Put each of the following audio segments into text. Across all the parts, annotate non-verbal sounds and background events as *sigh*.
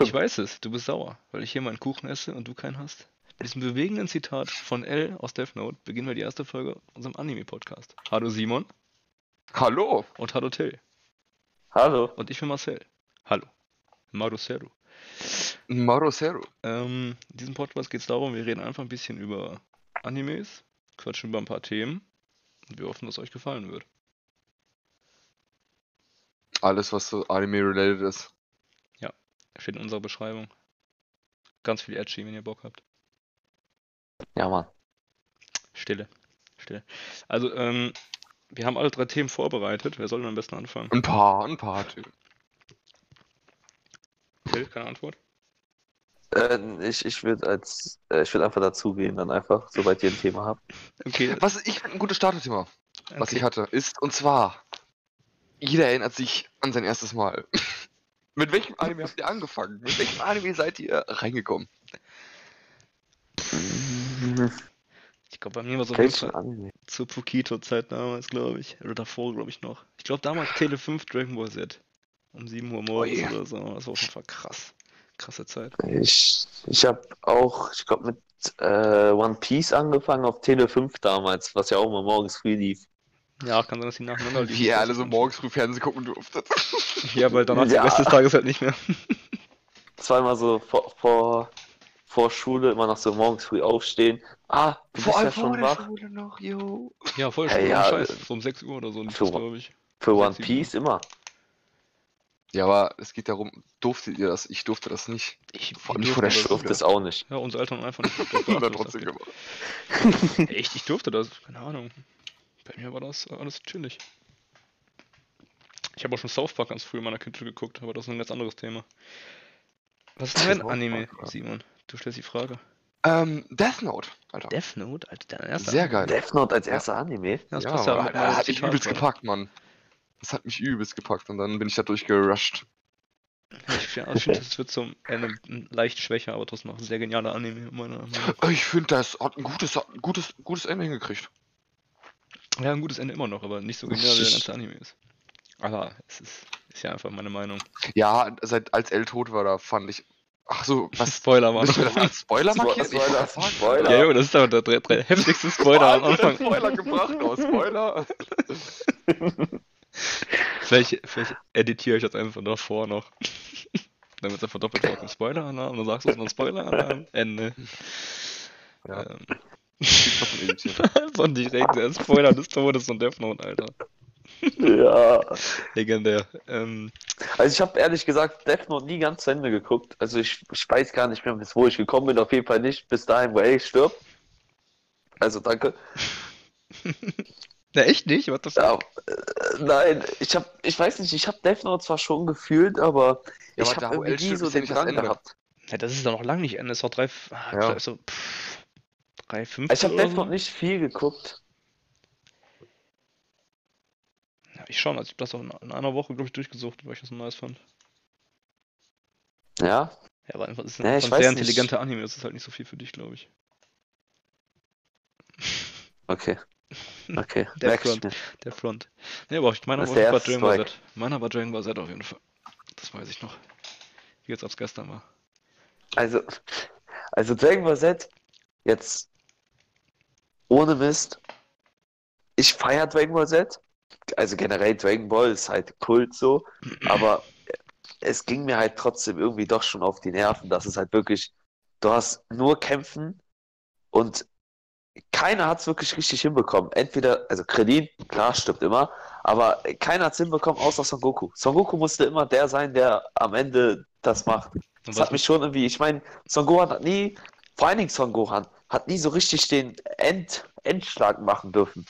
Ich weiß es, du bist sauer, weil ich hier meinen Kuchen esse und du keinen hast. Mit diesem bewegenden Zitat von L aus Death Note beginnen wir die erste Folge unserem Anime-Podcast. Hallo Simon. Hallo. Und hallo Till. Hallo. Und ich bin Marcel. Hallo. Maruseru. Maruseru. Ähm, in diesem Podcast geht es darum, wir reden einfach ein bisschen über Animes, quatschen über ein paar Themen und wir hoffen, dass es euch gefallen wird. Alles, was so Anime-related ist. Steht in unserer Beschreibung. Ganz viel Edgy, wenn ihr Bock habt. Ja, Mann. Stille. Stille. Also, ähm, wir haben alle drei Themen vorbereitet. Wer soll denn am besten anfangen? Ein paar, ein paar. Typen. Till, keine Antwort? Äh, ich ich würde als äh, ich würde einfach dazugehen, dann einfach, sobald ihr ein Thema habt. Okay. Was ich ein gutes Startthema, was okay. ich hatte, ist und zwar jeder erinnert sich an sein erstes Mal. Mit welchem Anime habt ihr angefangen? Mit welchem Anime seid ihr reingekommen? Ich glaube, bei mir war so Fall Anime? zur Pokito-Zeit damals, glaube ich. Oder davor, glaube ich, noch. Ich glaube, damals Tele 5 Dragon Ball Z. Um 7 Uhr morgens yeah. oder so. Das war auf jeden Fall krass. Krasse Zeit. Ich, ich habe auch, ich glaube, mit äh, One Piece angefangen auf Tele 5 damals, was ja auch mal morgens früh lief. Ja, kann sein, dass die nacheinander liefen. Wie ihr alle so morgens früh Fernsehen gucken durftet. *laughs* Ja, weil danach *laughs* Ja. der Rest des Tages halt nicht mehr. *laughs* Zweimal so vor, vor, vor Schule immer noch so morgens früh aufstehen. Ah, du bist ja schon wach. Schule noch, yo. Ja, voll Hey, schön. ja, Scheiß. So um 6 Uhr oder so, für- glaube ich. Für One Piece immer. Ja, aber es geht darum, durftet ihr das? Ich durfte das nicht. Ich, Vor allem vor der durfte Ich durfte es auch nicht. das. Ja, unsere Eltern einfach nicht. Ich durfte das trotzdem nicht. gemacht. Echt, ich durfte das. Keine Ahnung. Bei mir war das alles chillig. Ich habe auch schon South Park ganz früh in meiner Kindheit geguckt, aber das ist ein ganz anderes Thema. Was ist dein Anime, Park, ja. Simon? Du stellst die Frage. Ähm, Death Note, Alter. Death Note? Alter, dein erster Sehr Anime? geil. Death Note als erster Anime. Ja, das Ja, passt ja aber mit das hat mich übelst gerade. gepackt, Mann. Das hat mich übelst gepackt und dann bin ich da durchgerusht. Ich finde, find, das wird zum Ende leicht schwächer, aber trotzdem noch ein sehr genialer Anime. Meiner Meinung nach. Ich finde, das hat ein gutes, hat ein gutes, gutes Ende hingekriegt. Ja, ein gutes Ende immer noch, aber nicht so genial, wie der ganze Anime ist. Aber es ist, ist ja einfach meine Meinung. Ja, seit als L tot war, da fand ich. Ach so, was? *laughs* Spoiler, Mann. Müssen wir das als Spoiler Spo- markieren? Spoiler, wollte Spoiler. Ja, Junge, das ist aber der, der, der heftigste Spoiler am Anfang. Spoiler gebracht, oh, Spoiler. *laughs* Vielleicht, vielleicht editiere ich das einfach davor noch. *laughs* Dann wird es einfach doppelt drauf. Spoiler-Alarm, dann sagst du noch Spoiler-Alarm, Ende. Ja. Ähm, So *laughs* direkt der Spoiler des Todes von Death Note, Alter. Ja. Legendär. Ähm, Also ich habe ehrlich gesagt Death Note nie ganz zu Ende geguckt. Also ich, ich weiß gar nicht mehr, bis wo ich gekommen bin. Auf jeden Fall nicht bis dahin, wo er stirbt. Also danke. *laughs* na, echt nicht? Was das? Ja, äh, nein, ich habe, ich weiß nicht, ich habe Death Note zwar schon gefühlt, aber Ja, ich habe irgendwie so den nicht das Drang Ende. gehabt. Ja, das ist doch noch lange nicht Ende. Das ist doch drei, ah, Ja. drei- so, pff, drei, fünf Ich habe oder Death so. Note nicht viel geguckt. Ja, ich schon, also ich habe das auch in, in einer Woche, glaube ich, durchgesucht, weil ich das so nice fand. Ja, Ja, aber einfach, es ist Ja, ein sehr nicht. intelligenter Anime, das ist halt nicht so viel für dich, glaube ich. okay. *laughs* Okay, Der merk Front. Der Front. Ne, aber ich meiner Das war Dragon Ball Z. Meiner war Dragon Ball Z auf jeden Fall. Das weiß ich noch. Wie jetzt, ob es gestern war. Also, also Dragon Ball Z, jetzt ohne Mist, ich feiere Dragon Ball Z. Also generell Dragon Ball ist halt Kult so, aber es ging mir halt trotzdem irgendwie doch schon auf die Nerven, dass es halt wirklich, du hast nur Kämpfen und keiner hat es wirklich richtig hinbekommen. Entweder, also Krillin, klar, stimmt immer, aber keiner hat es hinbekommen, außer Son Goku. Son Goku musste immer der sein, der am Ende das macht. Das hat mich schon irgendwie, ich meine, Son Gohan hat nie, vor allen Dingen Son Gohan, hat nie so richtig den End, Endschlag machen dürfen.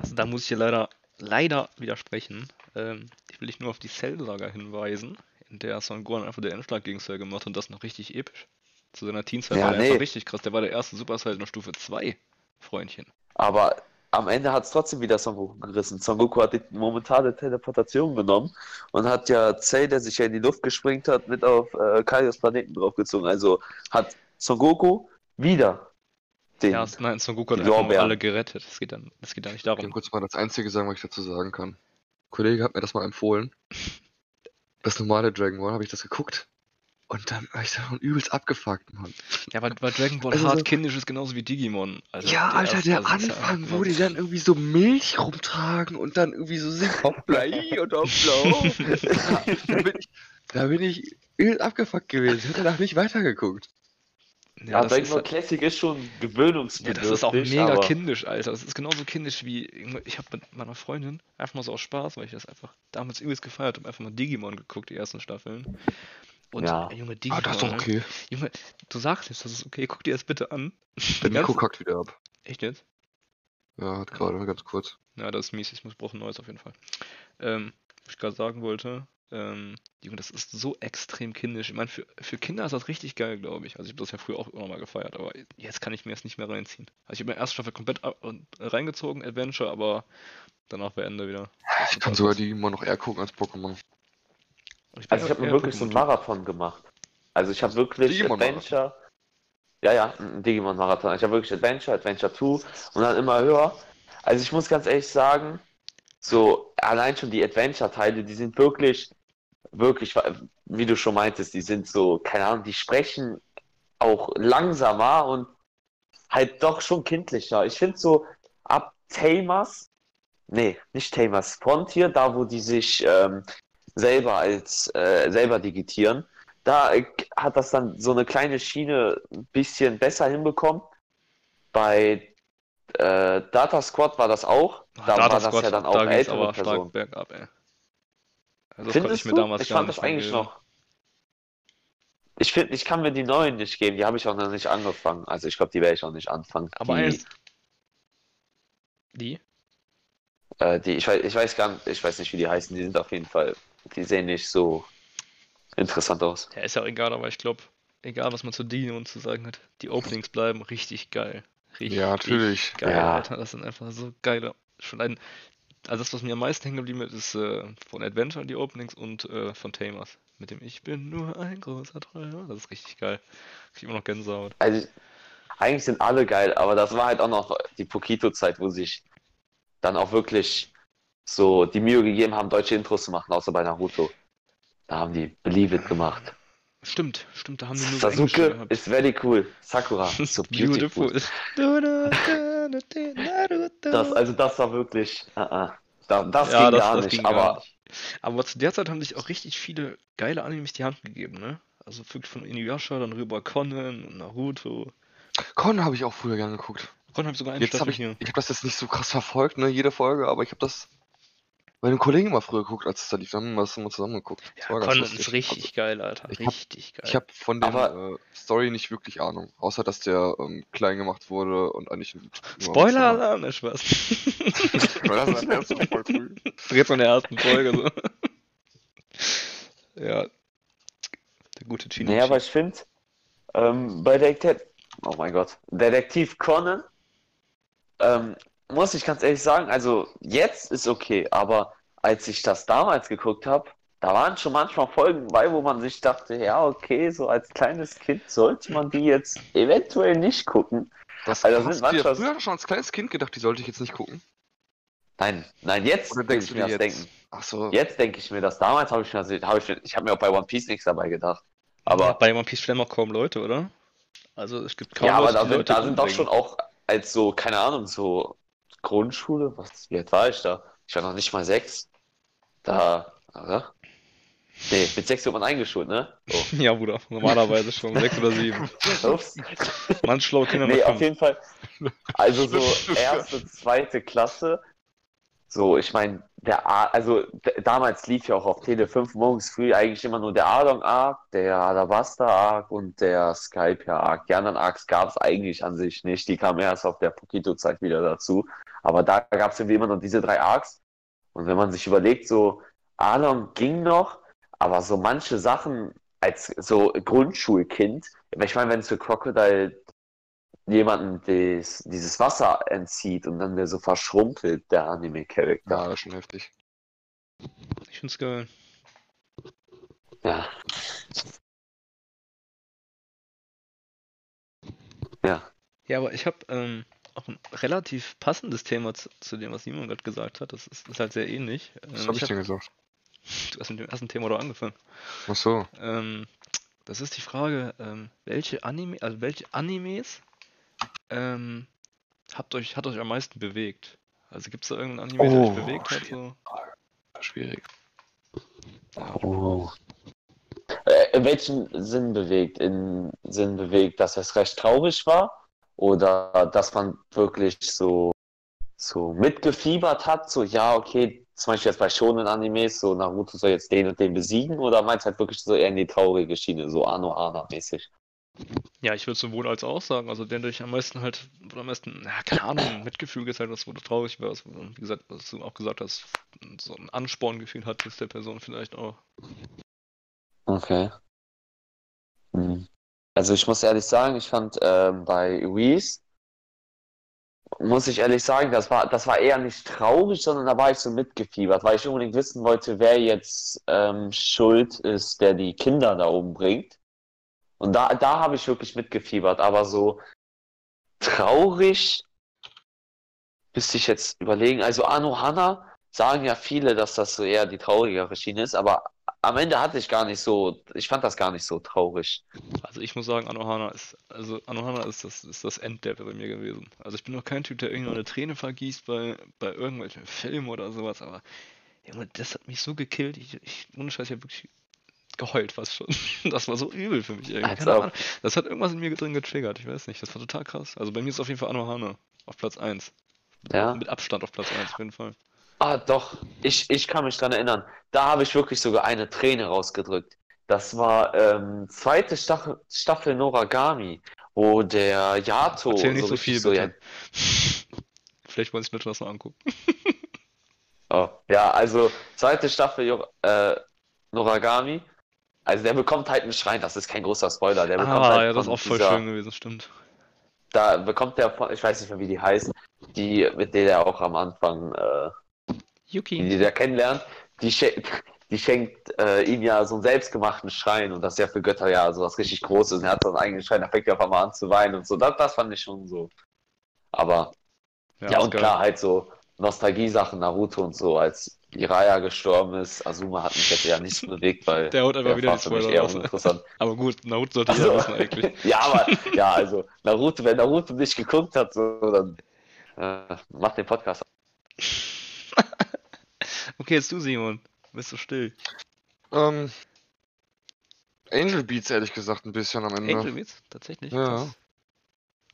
Also da muss ich leider, leider widersprechen. Ähm, ich will dich nur auf die Cell-Saga hinweisen, in der Son Gohan einfach den Endschlag gegen Cell gemacht hat und das noch richtig episch. Zu seiner Teenzeit Ja, war der nee. einfach richtig krass. Der war der erste Super Saiyan Stufe 2, Freundchen. Aber am Ende hat es trotzdem wieder Son Goku gerissen. Son Goku hat die momentane Teleportation genommen und hat ja Cell, der sich ja in die Luft gesprengt hat, mit auf äh, Kaios Planeten draufgezogen. Also hat Son Goku wieder den. Ja, nein, Son Goku hat Lorbeeren. alle gerettet. Es geht dann, es geht da nicht Ich kann darum. kurz mal das Einzige sagen, was ich dazu sagen kann. Ein Kollege hat mir das mal empfohlen. *laughs* Das normale Dragon Ball, habe ich das geguckt. Und dann war ich da schon übelst abgefuckt, Mann. Ja, weil, weil Dragon Ball Also hart so- kindisch ist genauso wie Digimon. Also ja, Alter, erste- der also ist ja Anfang, wo die dann irgendwie so Milch rumtragen und dann irgendwie so singen, hoppla und hoppla ho. *laughs* da, bin ich, da bin ich übel abgefuckt gewesen. Ich habe danach nicht weitergeguckt. Ja, Ja, halt- Classic ist schon ja, gewöhnungsbedürftig. das ist auch mega aber kindisch, Alter. Das ist genauso kindisch wie. Ich habe mit meiner Freundin einfach mal so aus Spaß, weil ich das einfach damals übelst gefeiert habe, einfach mal Digimon geguckt, die ersten Staffeln. Und Ja. ey, Junge, Ah, Digimon. das ist doch ne? okay. Junge, du sagst jetzt, das ist okay, guck dir das bitte an. *laughs* Der Nico kackt wieder ab. Echt jetzt? Ja, hat gerade ganz kurz. Ja, das ist mies, ich muss brauchen neues auf jeden Fall. Ähm, was ich gerade sagen wollte, ähm, Junge, das ist so extrem kindisch. Ich meine, für, für Kinder ist das richtig geil, glaube ich. Also ich habe das ja früher auch immer mal gefeiert, aber jetzt kann ich mir das nicht mehr reinziehen. Also ich habe mir erste Staffel komplett reingezogen, Adventure, aber danach war Ende wieder. Ich kann sogar die immer noch eher gucken als Pokémon. Bin Also ich habe mir wirklich so einen. Marathon gemacht. Also ich habe wirklich Digimon-Marathon. Adventure. Ja, ja, ein Digimon-Marathon. Ich habe wirklich Adventure, Adventure 2 und dann immer höher. Also ich muss ganz ehrlich sagen, so allein schon die Adventure-Teile, die sind wirklich, wirklich, wie du schon meintest, die sind so, keine Ahnung, die sprechen auch langsamer und halt doch schon kindlicher. Ich finde so ab Tamers, nee, nicht Tamers, Frontier, da wo die sich ähm, selber als äh, selber digitieren, da äh, hat das dann so eine kleine Schiene ein bisschen besser hinbekommen. Bei äh, Data Squad war das auch. Da Data war das Squad, ja dann auch da ältere aber stark Personen. bergab, ey. Also das konnte Findest ich mir du? damals ich gar fand nicht das eigentlich geben. noch. Ich finde, ich kann mir die neuen nicht geben. Die habe ich auch noch nicht angefangen. Also ich glaube, die werde ich auch nicht anfangen. Aber die, eines. Die? äh, die, ich weiß, ich weiß gar nicht, ich weiß nicht, wie die heißen. Die sind auf jeden Fall, die sehen nicht so interessant aus. Ja, ist ja auch egal, aber ich glaube, egal was man zu Digimon zu sagen hat, die Openings bleiben richtig geil. Richtig Ja, natürlich. geil, Ja. Alter. Das sind einfach so geile. Schon ein. Also das, was mir am meisten hängen geblieben ist, ist äh, von Adventure die Openings und äh, von Tamers. Mit dem Ich bin nur ein großer Träumer. Das ist richtig geil. Ich immer noch Gänsehaut. Also eigentlich sind alle geil, aber das war halt auch noch die Pokito-Zeit, wo sich dann auch wirklich so die Mühe gegeben haben, deutsche Intros zu machen, außer bei Naruto. Da haben die Believe It gemacht. Stimmt, stimmt, da haben die nur Sasuke gehabt. is very cool. Sakura so beautiful. *laughs* Das, also das war wirklich, uh -uh. Da, das Ja, ging das- gar das nicht, ging aber gar nicht. Aber zu der Zeit haben sich auch richtig viele geile Animes die Hand gegeben, ne? Also wirklich von Inuyasha, dann rüber Conan und Naruto. Con habe ich auch früher gerne geguckt. Conan habe ich sogar eine Jetzt habe Staffel ich, hier. ich habe das jetzt nicht so krass verfolgt, ne, jede Folge, aber ich habe das bei einem Kollegen immer früher geguckt, als es da lief, dann haben wir das immer zusammen geguckt. Das Ja, Conan ist richtig geil, Alter. ich hab- Richtig geil. Ich habe von der Aber- äh, Story nicht wirklich Ahnung, außer dass der ähm, klein gemacht wurde und eigentlich nur *laughs* Spoiler Alarm, Spaß. Weil das ist erst voll cool. Jetzt von der ersten Folge so. ja. Der gute Chino. nee, aber ich finde, ähm, bei Detektiv, oh mein Gott, Detektiv Conan, ähm, muss ich ganz ehrlich sagen, also jetzt ist okay, aber als ich das damals geguckt habe, da waren schon manchmal Folgen bei, wo man sich dachte, ja, okay, so als kleines Kind sollte man die jetzt eventuell nicht gucken. Das Also, das hast du dir früher schon als kleines Kind gedacht, die sollte ich jetzt nicht gucken? Nein, nein, jetzt Oder denkst ich du mir dir das jetzt? denken. Ach so. Jetzt denke ich mir das. Damals habe ich mir das, habe ich, ich habe mir auch bei One Piece nichts dabei gedacht. Aber bei One Piece stellen auch kaum Leute, oder? Also es gibt kaum ja, aber Leute, da die sind, Leute da sind doch schon auch als so, keine Ahnung, so Grundschule, was, wie alt war ich da? Ich war noch nicht mal sechs. Da, oder? Nee, mit sechs wird man eingeschult, ne? Oh. *laughs* Ja, Bruder, normalerweise schon sechs oder sieben. *laughs* Ups. Manch schlaue Kinder Nee, auf jeden Fall. Also so *laughs* erste, zweite Klasse. So, ich meine, der A also damals lief ja auch auf Tele 5 morgens früh eigentlich immer nur der Adon Arc, der Alabasta Arc und der Skype Arc. Die anderen Arcs gab es eigentlich an sich nicht. Die kamen erst auf der Pokito-Zeit wieder dazu. Aber da gab es irgendwie immer nur diese drei Arcs. Und wenn man sich überlegt, so Adon ging noch, aber so manche Sachen als so Grundschulkind, ich meine, wenn es für Crocodile jemanden des, dieses Wasser entzieht und dann der so verschrumpelt, der Anime-Charakter. Ja, das ist schon heftig. Ich find's geil. Ja. Ja. Ja, aber ich habe ähm, auch ein relativ passendes Thema zu, zu dem, was Simon gerade gesagt hat. Das ist, ist halt sehr ähnlich. Was Ähm, habe ich hab- denn gesagt? *laughs* du hast mit dem ersten Thema doch angefangen. Ach so. Ähm, Das ist die Frage, ähm, welche Anime, also welche Animes ähm, habt euch, hat euch am meisten bewegt? Also gibt es da irgendeinen Anime, der euch Oh, bewegt hat? So? Schwierig. Oh. Äh, in welchem Sinn bewegt? In Sinn bewegt, dass es recht traurig war? Oder dass man wirklich so, so mitgefiebert hat? So, ja, okay, zum Beispiel jetzt bei Shonen-Animes, so Naruto soll jetzt den und den besiegen? Oder meinst du halt wirklich so eher in die traurige Schiene, so Anohana-mäßig? Ja, ich würde sowohl als auch sagen. Also der, der ich am meisten halt, oder am meisten, na, keine Ahnung, *coughs* Mitgefühl gezeigt hat, wo du traurig warst. Wie gesagt, was du auch gesagt hast, so ein Ansporngefühl hattest der Person vielleicht auch. Okay. Hm. Also ich muss ehrlich sagen, ich fand ähm, bei Reese, muss ich ehrlich sagen, das war, das war eher nicht traurig, sondern da war ich so mitgefiebert, weil ich unbedingt wissen wollte, wer jetzt ähm, schuld ist, der die Kinder da umbringt. Und da, da habe ich wirklich mitgefiebert, aber so traurig müsste ich jetzt überlegen. Also Anohana sagen ja viele, dass das so eher die traurigere Schiene ist, aber am Ende hatte ich gar nicht so, ich fand das gar nicht so traurig. Also ich muss sagen, Anohana ist, also Anohana ist das, ist das Endlevel bei mir gewesen. Also ich bin noch kein Typ, der irgendwie eine Träne vergießt bei, bei irgendwelchen Filmen oder sowas, aber das hat mich so gekillt. Ich, ich ohne Scheiß, ich hab wirklich geheult fast schon. *laughs* Das war so übel für mich irgendwie. Als Keine ob. Ahnung. Das hat irgendwas in mir drin getriggert, ich weiß nicht. Das war total krass. Also bei mir ist auf jeden Fall Anohana auf Platz 1. Ja. Mit Abstand auf Platz 1 auf jeden Fall. Ah, doch, ich, ich kann mich dran erinnern. Da habe ich wirklich sogar eine Träne rausgedrückt. Das war ähm, zweite Staffel, Staffel Noragami, wo der Yato Erzähl nicht so richtig viel, so, ja, bitte. *laughs* Vielleicht wollen sich Leute das mal angucken. oh, ja, also zweite Staffel äh, Noragami. Also der bekommt halt einen Schrein, das ist kein großer Spoiler. Der bekommt Ah, halt ja, das ist auch voll dieser, schön gewesen, stimmt. da bekommt der von, ich weiß nicht mehr, wie die heißt, die, mit der er auch am Anfang äh, die Yuki. die der kennenlernt, die, schen die schenkt äh, ihm ja so einen selbstgemachten Schrein und das ist ja für Götter ja so was richtig Großes und er hat so einen eigenen Schrein, da fängt er auf einmal an zu weinen und so. Das, das fand ich schon so. Aber ja, ist und geil. klar, halt so Nostalgie-Sachen, Naruto und so, als Jiraiya gestorben ist. Azuma hat mich jetzt eher nicht *laughs* bewegt, weil Der haut einfach wieder die Spoiler eher raus. uninteressant. *laughs* Aber gut, Naruto sollte Also, wissen eigentlich. *laughs* ja, aber ja, also Naruto, wenn Naruto nicht geguckt hat, so, dann äh, mach den Podcast. Okay, jetzt du, Simon. Bist du still? Ähm, Angel Beats, ehrlich gesagt, ein bisschen am Ende. Angel Beats? Tatsächlich? Ja. Krass.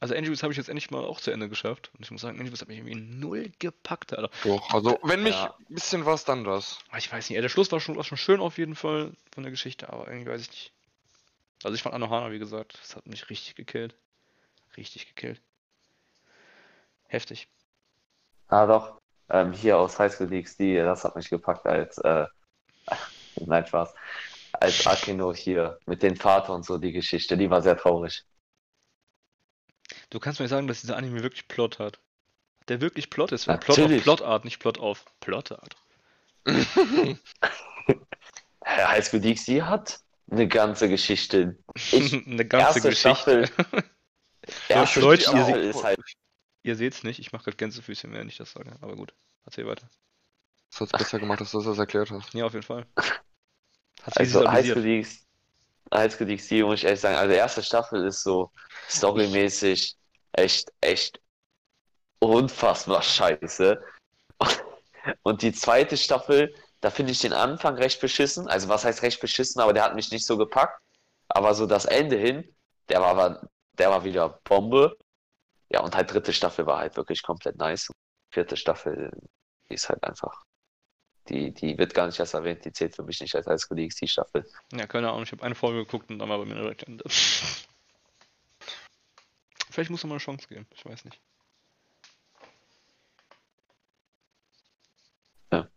Also Angel Beats habe ich jetzt endlich mal auch zu Ende geschafft. Und ich muss sagen, Angel Beats hat mich irgendwie null gepackt, Alter. Doch, also wenn mich Ja. ein bisschen was, dann das. Aber Ich weiß nicht, ey, der Schluss war schon, war schon schön auf jeden Fall von der Geschichte, aber irgendwie weiß ich nicht. Also ich fand Anohana, wie gesagt, das hat mich richtig gekillt. Richtig gekillt. Heftig. Ah, doch. Ähm, hier aus High School DxD, das hat mich gepackt als, äh, *laughs* nein, Spaß. Als Akino hier mit dem Vater und so die Geschichte, die war sehr traurig. Du kannst mir sagen, dass dieser Anime wirklich Plot hat. Der wirklich Plot ist. Plot auf. Plotart, nicht Plot auf Plotart. High School DxD hat eine ganze Geschichte. Ich, *laughs* Eine ganze erste Geschichte. Staffel, *laughs* erste Leute, ihr Staffel seht- ist halt, Ihr seht's nicht, ich mache gerade Gänsefüßchen, während ich das sage. Aber gut, erzähl weiter. Das hat's besser gemacht, dass du das erklärt hast. Ja, auf jeden Fall. Also High School visualisiert. DxD, High School DxD, muss ich ehrlich sagen, also erste Staffel ist so storymäßig echt, echt unfassbar scheiße. Und die zweite Staffel, da finde ich den Anfang recht beschissen. Also was heißt recht beschissen, aber der hat mich nicht so gepackt. Aber so das Ende hin, der war, der war wieder Bombe. Ja, und halt dritte Staffel war halt wirklich komplett nice. Vierte Staffel die ist halt einfach. Die, die wird gar nicht erst erwähnt, die zählt für mich nicht als High DxD Staffel. Ja, keine Ahnung, ich habe eine Folge geguckt und dann war bei mir direkt Ende. Vielleicht muss man mal eine Chance geben, ich weiß nicht. Ja.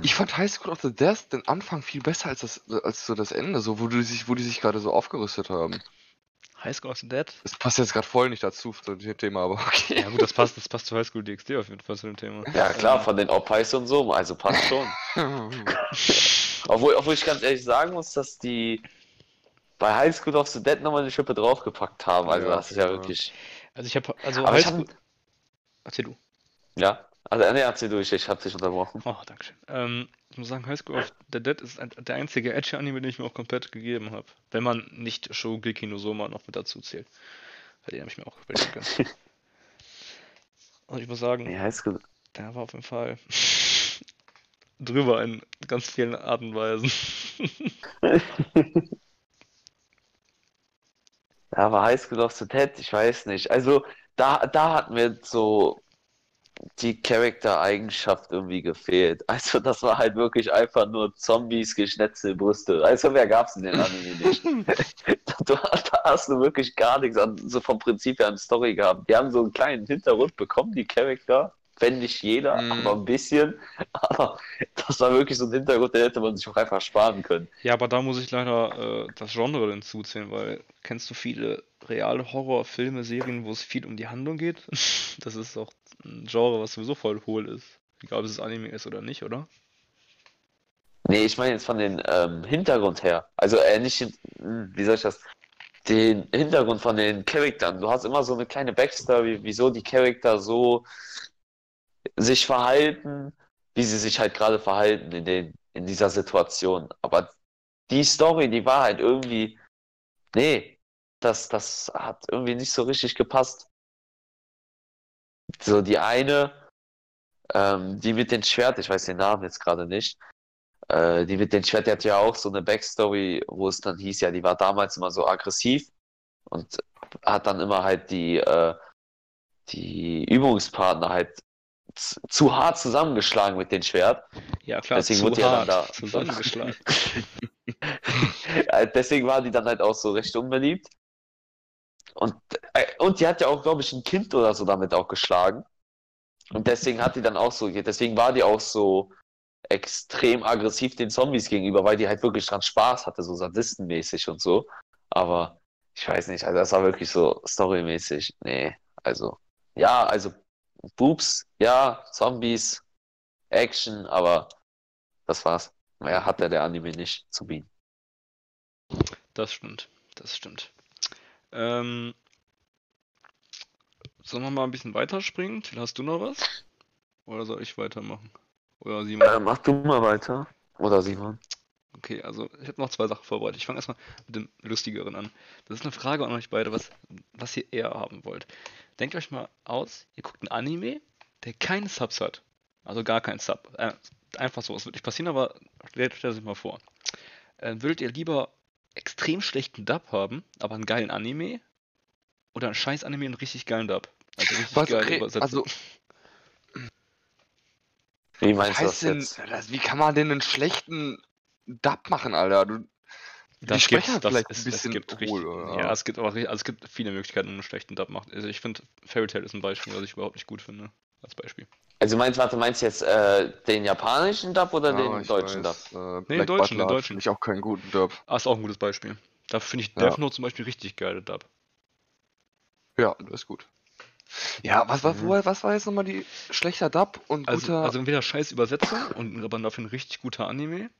Ich fand High School of the Death den Anfang viel besser als das, als so das Ende, so wo die sich, wo die sich gerade so aufgerüstet haben. High School of the Dead? Das passt jetzt gerade voll nicht dazu zu dem Thema, aber okay. Ja gut, das passt, das passt zu High School DxD auf jeden Fall zu dem Thema. Ja, klar, von den Opais und so, also passt schon. *laughs* Obwohl, obwohl ich ganz ehrlich sagen muss, dass die bei High School of the Dead nochmal eine Schippe draufgepackt haben. Also Ja, das ist ja ja. wirklich. Also ich habe, also Aber High ich School... hab, Erzähl du. ja, Also, nee, erzähl durch, ich hab dich unterbrochen. Oh, Dankeschön. Ähm, ich muss sagen, High School of the Dead ist ein, der einzige Edge-Anime, den ich mir auch komplett gegeben habe. Wenn man nicht Shogeki no Soma noch mit dazu zählt. Den habe ich mir auch können. *laughs* Und ich muss sagen, Highschool. der war auf jeden Fall drüber in ganz vielen Arten und Weisen. *laughs* Ja, aber High School of the Dead, ich weiß nicht. Also, da, da hat mir so die Charakter-Eigenschaft irgendwie gefehlt. *laughs* Also, das war halt wirklich einfach nur Zombies, Geschnetzelbrüste. Also, mehr gab's in den Anime nicht. *laughs* *laughs* Da, da hast du wirklich gar nichts an, so vom Prinzip her an Story gehabt. Die haben so einen kleinen Hintergrund bekommen, die Charakter. Wenn nicht jeder, Mhm. aber ein bisschen. *laughs* Aber das war wirklich so ein Hintergrund, den hätte man sich auch einfach sparen können. Ja, aber da muss ich leider äh, das Genre hinzuzählen, weil kennst du viele reale Horrorfilme, Serien, wo es viel um die Handlung geht? *laughs* Das ist auch ein Genre, was sowieso voll hohl ist. Egal, ob es Anime ist oder nicht, oder? Nee, ich meine jetzt von den ähm, Hintergrund her. Also äh, nicht, hm, wie soll ich das? Den Hintergrund von den Charakteren. Du hast immer so eine kleine Backstory, wieso die Charakter so sich verhalten, wie sie sich halt gerade verhalten in den, in dieser Situation. Aber die Story, die war halt irgendwie, nee, das, das hat irgendwie nicht so richtig gepasst. So die eine, ähm, die mit dem Schwert, ich weiß den Namen jetzt gerade nicht, äh, die mit dem Schwert, die hat ja auch so eine Backstory, wo es dann hieß, ja, die war damals immer so aggressiv und hat dann immer halt die, äh, die Übungspartner halt zu hart zusammengeschlagen mit dem Schwert. Ja, klar, Deswegen zu wurde ja hart dann da- zusammengeschlagen. *laughs* Äh, Deswegen war die dann halt auch so recht unbeliebt. Und, äh, und die hat ja auch, glaube ich, ein Kind oder so damit auch geschlagen. Und deswegen hat die dann auch so, deswegen war die auch so extrem aggressiv den Zombies gegenüber, weil die halt wirklich dran Spaß hatte, so sadistenmäßig und so. Aber ich weiß nicht, also das war wirklich so storymäßig. Nee, also, ja, also Boobs, ja, Zombies, Action, aber das war's. Mehr hat der, der Anime nicht zu bieten. Das stimmt, das stimmt. Ähm, sollen wir mal ein bisschen weiterspringen? Till, Hast du noch was? Oder soll ich weitermachen? Oder Simon? Äh, mach du mal weiter. Oder Simon. Okay, also ich habe noch zwei Sachen vorbereitet. Ich fange erstmal mit dem lustigeren an. Das ist eine Frage an euch beide, was, was ihr eher haben wollt. Denkt euch mal aus, ihr guckt einen Anime, der keine Subs hat. Also gar keinen Sub. Äh, einfach so, es wird nicht passieren, aber stellt euch das mal vor. Äh, würdet ihr lieber extrem schlechten Dub haben, aber einen geilen Anime? Oder einen scheiß Anime und einen richtig geilen Dub? Also richtig Was, geile okay, Übersetzung. also, Wie meinst du das denn, jetzt? das, wie kann man denn einen schlechten Dub machen, Alter? Du, die Sprecher das vielleicht ist- ein bisschen es gibt richtig, hohl, oder? Ja, es gibt aber richtig- also es gibt viele Möglichkeiten, um einen schlechten Dub macht. Also ich finde, Fairy Tail ist ein Beispiel, was ich überhaupt nicht gut finde. Als Beispiel. Also meinst, warte, meinst du jetzt äh, den japanischen Dub oder Ja, den deutschen Dub? weiß, Äh, Nee, den deutschen, den deutschen. finde ich auch keinen guten Dub. Ah, ist auch ein gutes Beispiel. Da finde ich Ja. Death Note zum Beispiel richtig geile Dub. Ja, das ist gut. Ja, was war, Mhm. wo, was war jetzt nochmal die schlechter Dub und Also, guter. also entweder scheiß Übersetzung und aber dafür ein richtig guter Anime.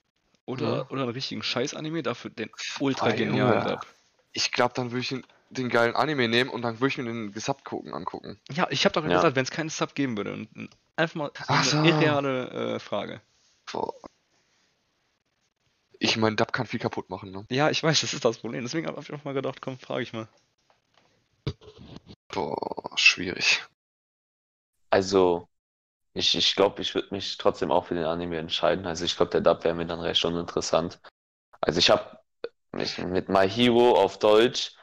Oder, Ja. oder einen richtigen Scheiß-Anime, dafür den ultra genialen. Dub. ich glaube, dann würde ich den, den geilen Anime nehmen und dann würde ich mir den gesubbt gucken angucken. Ja, ich habe doch Ja. gesagt, wenn es keinen Sub geben würde. Einfach mal so eine so. irreale äh, Frage. Boah. Ich mein, Dub kann viel kaputt machen, ne? Ja, ich weiß, das ist das Problem. Deswegen habe ich auch mal gedacht, komm, frage ich mal. Boah, schwierig. Also, ich, ich glaube, ich würde mich trotzdem auch für den Anime entscheiden. Also, ich glaube, der Dub wäre mir dann recht uninteressant. Also, ich habe mich mit My Hero auf Deutsch,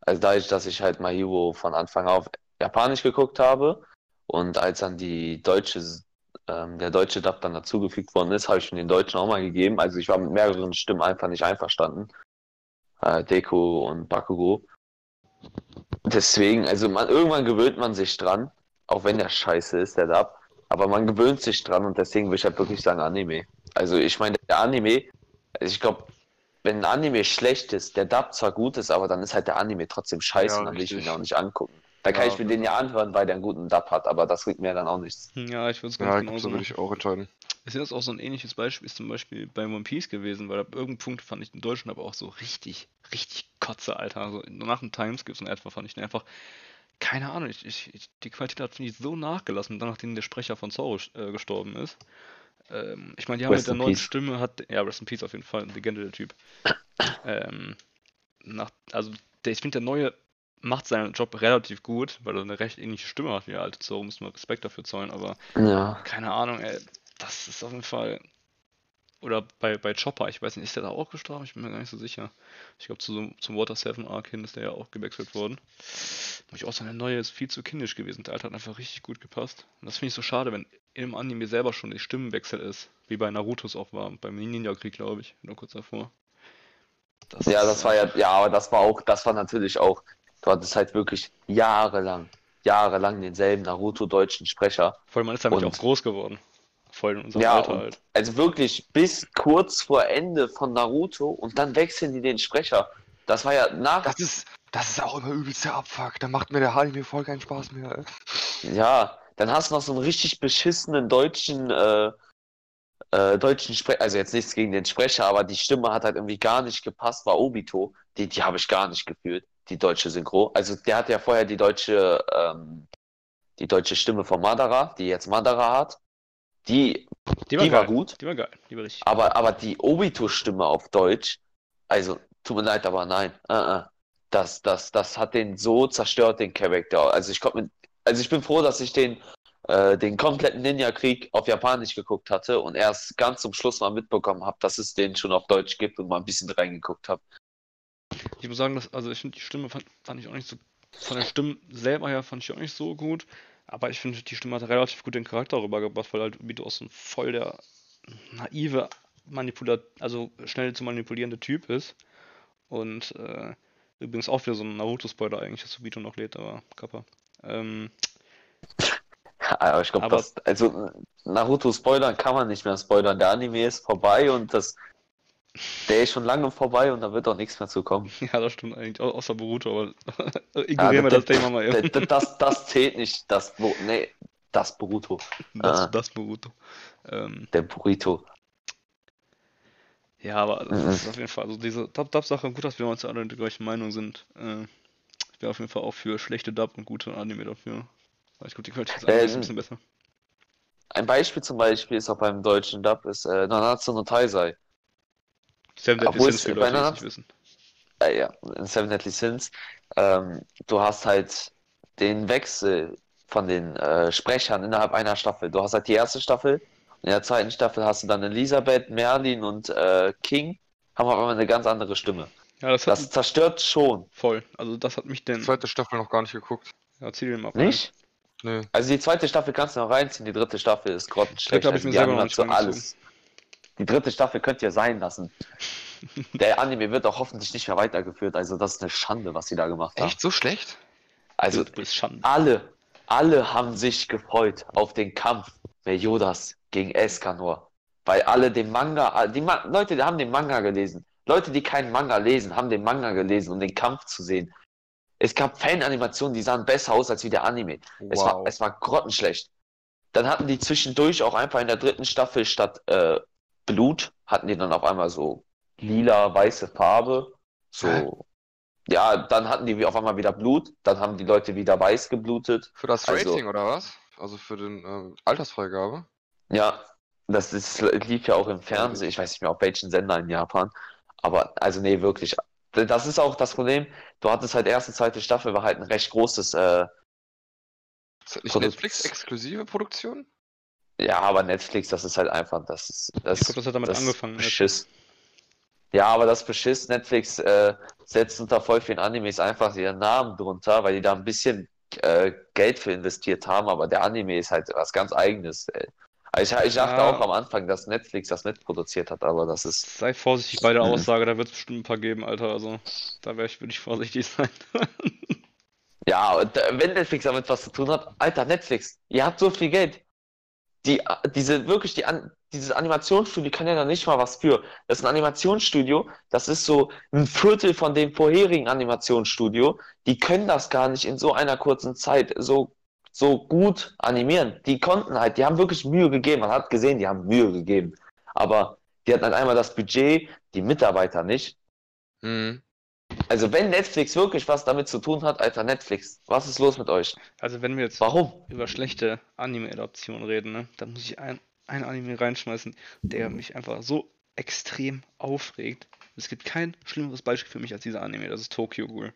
also dadurch, dass ich halt My Hero von Anfang auf Japanisch geguckt habe und als dann die deutsche, ähm, der deutsche Dub dann dazugefügt worden ist, habe ich mir den deutschen auch mal gegeben. Also, ich war mit mehreren Stimmen einfach nicht einverstanden. Äh, Deko und Bakugo. Deswegen, also man, irgendwann gewöhnt man sich dran, auch wenn der scheiße ist, der Dub. Aber man gewöhnt sich dran und deswegen würde ich halt wirklich sagen Anime. Also ich meine, der Anime, also ich glaube, wenn ein Anime schlecht ist, der Dub zwar gut ist, aber dann ist halt der Anime trotzdem scheiße Ja, und dann will ich den auch nicht angucken. Da kann Ja, ich mir den ja anhören, weil der einen guten Dub hat, aber das bringt mir dann auch nichts. Ja, ich würde es ganz Ja, genauso so würde ich auch entscheiden. Ist das auch so ein ähnliches Beispiel, ist zum Beispiel bei One Piece gewesen, weil ab irgendeinem Punkt fand ich den Deutschen aber auch so richtig, richtig kotze, Alter. Also nach dem Timeskip in etwa fand ich den einfach keine Ahnung, ich, ich, die Qualität hat, finde ich, so nachgelassen, dann nachdem der Sprecher von Zorro äh, gestorben ist. Ähm, ich meine, die haben Rest mit der neuen peace. Stimme, hat, ja, Rest in Peace auf jeden Fall, Legende der Typ. *coughs* Ähm, nach, also, der, ich finde, der neue macht seinen Job relativ gut, weil er eine recht ähnliche Stimme hat wie der alte Zorro, muss man Respekt dafür zollen, aber Ja. keine Ahnung, ey, das ist auf jeden Fall. Oder bei, bei Chopper, ich weiß nicht, ist der da auch gestorben? Ich bin mir gar nicht so sicher. Ich glaube, zu, zum Water 7 Arc hin ist der ja auch gewechselt worden. Muss ich auch sagen, der neue ist viel zu kindisch gewesen. Der alte hat einfach richtig gut gepasst. Und das finde ich so schade, wenn im Anime selber schon der Stimmenwechsel ist. Wie bei Narutos auch war. Beim Ninja-Krieg, glaube ich. Nur kurz davor. Ja, ist das war ja, ja, aber das war auch, das war natürlich auch, du hattest halt wirklich jahrelang, jahrelang denselben Naruto-deutschen Sprecher. Vor allem, man ist damit ja Und- auch groß geworden. Voll in unserem Ja, Alter halt. Also wirklich bis kurz vor Ende von Naruto und dann wechseln die den Sprecher. Das war ja nach, Das ist, das ist auch immer übelst der Abfuck. Da macht mir der Anime voll keinen Spaß mehr. ey. ja, dann hast du noch so einen richtig beschissenen deutschen, äh, äh, deutschen Sprecher, also jetzt nichts gegen den Sprecher, aber die Stimme hat halt irgendwie gar nicht gepasst, war Obito. Die, die habe ich gar nicht gefühlt, die deutsche Synchro. Also der hat ja vorher die deutsche, ähm, die deutsche Stimme von Madara, die jetzt Madara hat. Die, Die war, die war gut. Die war geil. Die war richtig. Aber, aber die Obito-Stimme auf Deutsch, also tut mir leid, aber nein, äh, äh, das, das, das hat den so zerstört, den Charakter. Also ich konnte mit, also ich bin froh, dass ich den, äh, den kompletten Ninja-Krieg auf Japanisch geguckt hatte und erst ganz zum Schluss mal mitbekommen habe, dass es den schon auf Deutsch gibt und mal ein bisschen reingeguckt habe. Ich muss sagen, dass, also ich finde die Stimme fand, fand ich auch nicht so, von der Stimme selber her fand ich auch nicht so gut, aber ich finde, die Stimme hat relativ gut den Charakter rübergebracht, weil halt so ein voll der naive, manipulat, also schnell zu manipulierende Typ ist. Und äh, übrigens auch wieder so ein Naruto-Spoiler eigentlich, dass Obito noch lebt, aber Kappa. Ähm, Aber ich glaube, also Naruto spoilern kann man nicht mehr spoilern. Der Anime ist vorbei und das, der ist schon lange vorbei und da wird auch nichts mehr zu kommen. *laughs* ja, das stimmt eigentlich, au- außer Boruto, aber *laughs* ignorieren wir das- das Thema mal eben. Das, das, das zählt nicht, das, nee, das Boruto, Das, ah. das Boruto. Ähm, der Burrito. Ja, aber das Mhm. ist auf jeden Fall, also diese Dub-Dub-Sache, gut, dass wir uns alle der gleichen Meinung sind. Äh, ich wäre auf jeden Fall auch für schlechte Dub und gute Anime dafür. Weil ich glaube, die Qualität Anime ist ein Ähm, bisschen besser. Ein Beispiel zum Beispiel ist auch beim deutschen Dub ist äh, Nanatsu no Taisai. Seven Deadly obwohl Sins für Leute, die es nicht wissen. Äh, ja, in Seven Deadly Sins. Ähm, du hast halt den Wechsel von den äh, Sprechern innerhalb einer Staffel. Du hast halt die erste Staffel. In der zweiten Staffel hast du dann Elisabeth, Merlin und äh, King. Haben auf einmal eine ganz andere Stimme. Ja, das hat Das zerstört schon. voll. Also das hat mich denn. Zweite Staffel noch gar nicht geguckt. Ja, zieh den mal ab. Nicht? Nö. Also die zweite Staffel kannst du noch reinziehen, die dritte Staffel ist grottenschlecht. Dritte hab ich Also mir die selber noch nicht alles. Die dritte Staffel könnt ihr sein lassen. *laughs* Der Anime wird auch hoffentlich nicht mehr weitergeführt. Also das ist eine Schande, was sie da gemacht haben. Echt so schlecht? Also alle, alle haben sich gefreut auf den Kampf Meliodas gegen Escanor. Weil alle den Manga, die Ma Leute, die haben den Manga gelesen. Leute, die keinen Manga lesen, haben den Manga gelesen, um den Kampf zu sehen. Es gab Fan-Animationen, die sahen besser aus als wie der Anime. Es, war, Wow. es war grottenschlecht. Dann hatten die zwischendurch auch einfach in der dritten Staffel statt äh, Blut, hatten die dann auf einmal so lila, weiße Farbe. Hä? So. Ja, dann hatten die auf einmal wieder Blut, dann haben die Leute wieder weiß geblutet. Für das also- Rating oder was? Also für den äh, Altersfreigabe? Ja, das ist, lief ja auch im Fernsehen, ich weiß nicht mehr auf welchen Sender in Japan. Aber, also nee, wirklich. Das ist auch das Problem. Du hattest halt erste, zweite Staffel, war halt ein recht großes äh, Ist das nicht Produ- Netflix-exklusive Produktion? Ja, aber Netflix, das ist halt einfach, das ist, das, Ich glaub, das hat damit das angefangen, ne? Beschiss. Ja, aber das Beschiss, Netflix äh, setzt unter voll vielen Animes einfach ihren Namen drunter, weil die da ein bisschen äh, Geld für investiert haben, aber der Anime ist halt was ganz Eigenes. Ey. Also ich, ich dachte Ja. auch am Anfang, dass Netflix das mitproduziert hat, aber das ist. Sei vorsichtig bei der. *clears throat* Aussage, da wird es bestimmt ein paar geben, Alter. Also da ich, würde ich vorsichtig sein. *laughs* Ja, und, äh, wenn Netflix damit was zu tun hat, Alter, Netflix, ihr habt so viel Geld. Die, diese, wirklich, die, dieses Animationsstudio kann ja da nicht mal was für. Das ist ein Animationsstudio, das ist so ein Viertel von dem vorherigen Animationsstudio. Die können das gar nicht in so einer kurzen Zeit so, so gut animieren. Die konnten halt, die haben wirklich Mühe gegeben. Man hat gesehen, die haben Mühe gegeben. Aber die hatten halt einmal das Budget, die Mitarbeiter nicht. Mhm. Also wenn Netflix wirklich was damit zu tun hat, Alter, Netflix, was ist los mit euch? Also wenn wir jetzt Warum? über schlechte Anime-Adaptionen reden, ne, dann muss ich ein, ein Anime reinschmeißen, der mich einfach so extrem aufregt. Es gibt kein schlimmeres Beispiel für mich als dieser Anime, das ist Tokyo Ghoul.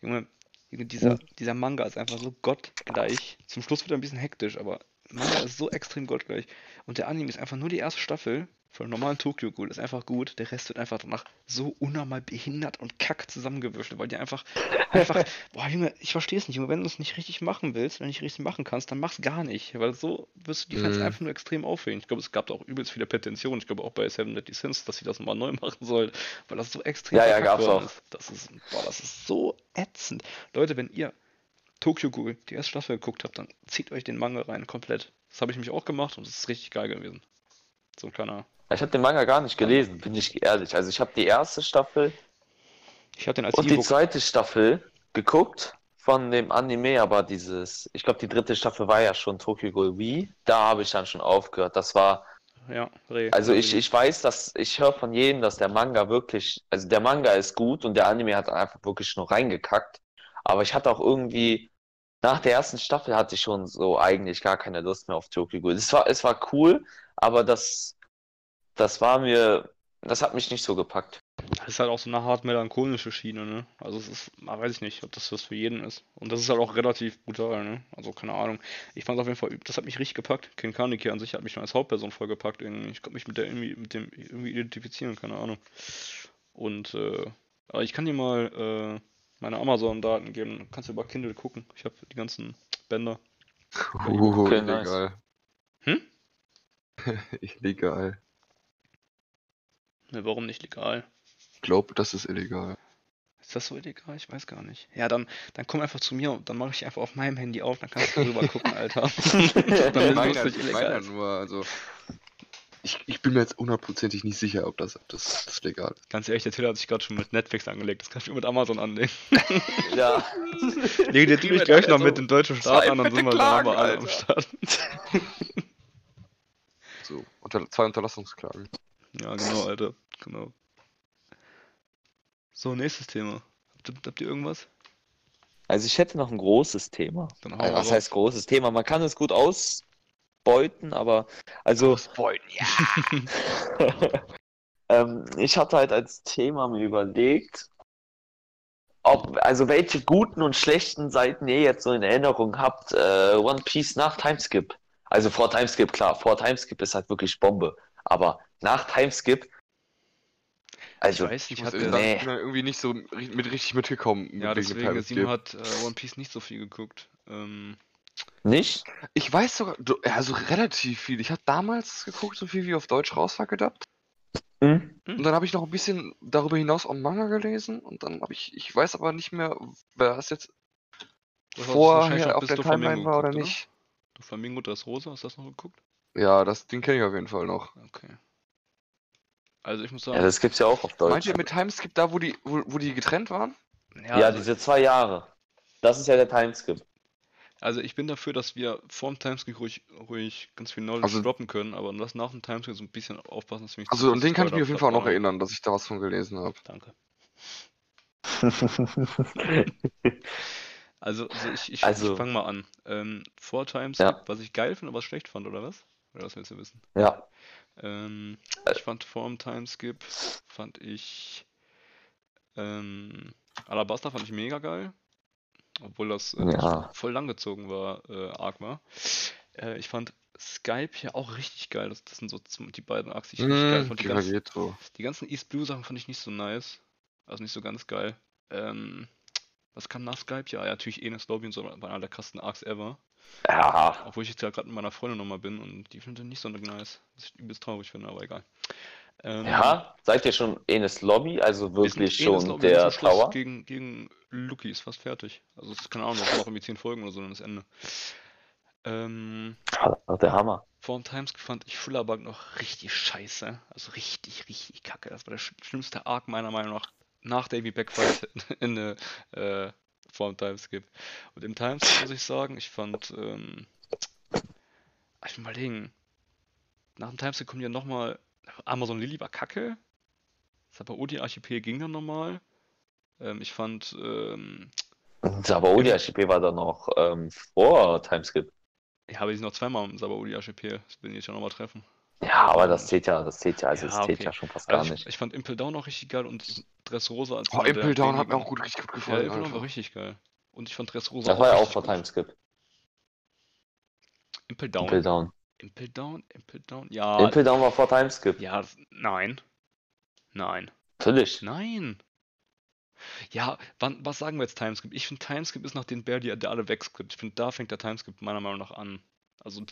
Junge, Junge, dieser, dieser Manga ist einfach so gottgleich. Zum Schluss wird er ein bisschen hektisch, aber Manga ist so extrem gottgleich. Und der Anime ist einfach nur die erste Staffel von einem normalen Tokyo Ghoul, ist einfach gut. Der Rest wird einfach danach so unnormal behindert und kack zusammengewürfelt, weil die einfach, einfach, *laughs* boah Junge, ich verstehe es nicht. Junge, wenn du es nicht richtig machen willst, wenn du nicht richtig machen kannst, dann mach's gar nicht, weil so wirst du die Fans Mhm. einfach nur extrem aufregen. Ich glaube, es gab da auch übelst viele Petitionen. Ich glaube auch bei Seven Deadly Sins, dass sie das nochmal neu *laughs* machen sollen, weil das so extrem Ja, ja, gab's worden auch. Das ist, boah, das ist so ätzend. Leute, wenn ihr Tokyo Ghoul, die erste Staffel geguckt habt, dann zieht euch den Manga rein, komplett. Das habe ich mich auch gemacht und es ist richtig geil gewesen. So ein kleiner. Ich habe den Manga gar nicht gelesen, bin ich ehrlich. Also ich habe die erste Staffel Ich habe den als und die E-Book. zweite Staffel geguckt von dem Anime, aber dieses, ich glaube, die dritte Staffel war ja schon Tokyo Ghoul Wii. Da habe ich dann schon aufgehört. Das war, Ja, Reh. also ich, ich weiß, dass ich höre von jedem, dass der Manga wirklich, also der Manga ist gut und der Anime hat einfach wirklich nur reingekackt. Aber ich hatte auch irgendwie, nach der ersten Staffel hatte ich schon so eigentlich gar keine Lust mehr auf Tokyo Ghoul. Es war, es war cool, aber das, das war mir, das hat mich nicht so gepackt. Das ist halt auch so eine hart melancholische Schiene, ne? Also es ist, na, weiß ich nicht, ob das was für jeden ist. Und das ist halt auch relativ brutal, ne? Also keine Ahnung. Ich fand auf jeden Fall, das hat mich richtig gepackt. Ken Kaneki an sich hat mich schon als Hauptperson voll gepackt irgendwie. Ich konnte mich mit der irgendwie, mit dem irgendwie identifizieren, keine Ahnung. Und äh, aber ich kann dir mal äh, meine Amazon-Daten geben, kannst du über Kindle gucken. Ich habe die ganzen Bänder. Uh, *laughs* Okay, nice. *laughs* illegal. Hm? illegal. Ne, warum nicht legal? Ich glaube, das ist illegal. Ist das so illegal? Ich weiß gar nicht. Ja, dann, dann komm einfach zu mir und dann mache ich einfach auf meinem Handy auf, dann kannst du darüber *laughs* gucken, Alter. *laughs* dann Ich ist meine es ja, nicht illegal. nur, also. Ich, ich bin mir jetzt hundertprozentig nicht sicher, ob das, ob das, das legal ist. Ganz ehrlich, der Till hat sich gerade schon mit Netflix angelegt. Das kannst du mit Amazon anlegen. Ja. *laughs* Leg dir mich gleich noch mit dem deutschen Staat an, dann sind wir da aber alle am. Start. So, unter, zwei Unterlassungsklagen. Ja, genau, Alter. Genau. So, nächstes Thema. Habt ihr, habt ihr irgendwas? Also ich hätte noch ein großes Thema. Also, was raus. heißt großes Thema? Man kann es gut ausbeuten, aber also Ausbeuten, ja. *laughs* ähm, ich hatte halt als Thema mir überlegt, ob, also welche guten und schlechten Seiten ihr jetzt so in Erinnerung habt, äh, One Piece nach Timeskip. Also vor Timeskip, klar, vor Timeskip ist halt wirklich Bombe. Aber nach Timeskip, also ich weiß Ich nicht, muss sagen, Nee. ich irgendwie nicht so mit richtig mitgekommen. ja, dem deswegen, Timeskip. hat äh, One Piece nicht so viel geguckt. Ähm, nicht? Ich weiß sogar, du- ja, so relativ viel. Ich habe damals geguckt, so viel wie auf Deutsch raus war gedacht. Hm? Und dann habe ich noch ein bisschen darüber hinaus auch Manga gelesen. Und dann habe ich, ich weiß aber nicht mehr, wer das jetzt wahrscheinlich vorher auf der Timeline war oder geguckt, nicht. Du Flamingo, das Rosa, hast du das noch geguckt? Ja, das, den kenne ich auf jeden Fall noch. Okay. Also ich muss Ja, sagen, das gibt's ja auch auf Deutsch. Meint ihr mit Timeskip da, wo die, wo, wo die getrennt waren? ja, Ja, also, diese zwei Jahre. Das ist ja der Timeskip. also ich bin dafür, dass wir vor dem Timeskip ruhig, ruhig ganz viel Knowledge Also- droppen können, aber lass nach dem Timeskip so ein bisschen aufpassen, dass wir nicht zu Also, an den kann ich mich auf jeden Fall auch noch erinnern, dass ich da was von gelesen habe. Danke. *laughs* Also, also ich, ich, Also- ich fange mal an. Ähm, vor Timeskip, Ja. was ich geil finde, aber was schlecht fand, oder was? Oder was willst du wissen? ja. Ähm, Äh. ich fand vor dem Timeskip, fand ich ähm, Alabasta fand ich mega geil. Obwohl das äh, Ja. voll langgezogen war, äh, arg war. Äh, ich fand Skype hier auch richtig geil. Das, das sind so die beiden Achsen, die ich richtig geil Hm, fand. Die, ja, ganz, geht so. die ganzen East Blue Sachen fand ich nicht so nice. Also nicht so ganz geil. Ähm, was kam nach Skype? Ja, ja, natürlich Enes Lobby und so, war einer der krassesten Arcs ever. Ja. Obwohl ich jetzt ja gerade mit meiner Freundin nochmal bin und die findet nicht so nice. Was ich übelst traurig finde, aber egal. Ähm, Ja, seid ihr schon Enes Lobby? Also wirklich eh schon Lobby, der Tower? Gegen, gegen Lucky ist fast fertig. Also, es ist keine Ahnung, das sind noch irgendwie 10 Folgen oder so, dann ist Ende. Ähm, Ah, Der Hammer. vor dem Timeskip fand ich Fullerbug noch richtig scheiße. Also richtig, richtig kacke. Das war der sch schlimmste Arc meiner Meinung nach nach Davy Backfight *laughs* in der äh, vor dem Timeskip. Und im Timeskip muss ich sagen, ich fand, ähm, ich will mal überlegen, nach dem Timeskip kommt ja nochmal, Amazon Lily war kacke. Sabaody Archipel ging dann nochmal. Ähm, ich fand, ähm, Archipel war dann noch ähm, vor Timeskip. ja, aber die sind noch zweimal im Sabaudi Archipel. Das will ich ja nochmal treffen. Ja, aber das zählt ja, das zählt ja, also Ja, das zählt okay. ja schon fast gar Also nicht. ich, ich fand Impel Down auch richtig geil und Dressrosa als Oh, Impel Down hat mir auch gut, richtig gut Ja, gefallen. Impel Down war richtig geil. Und ich fand Dressrosa Das war ja auch vor. Timeskip. Impel Down. Impel Down. Impel Down, Impel Down. Ja, Impel Down war vor Timeskip. ja, nein. Nein. Natürlich. Nein. Ja, wann, was sagen wir jetzt Timeskip? Ich finde Timeskip ist nach den Bär, die der alle wegskippt. Ich finde, da fängt der Timeskip meiner Meinung nach an.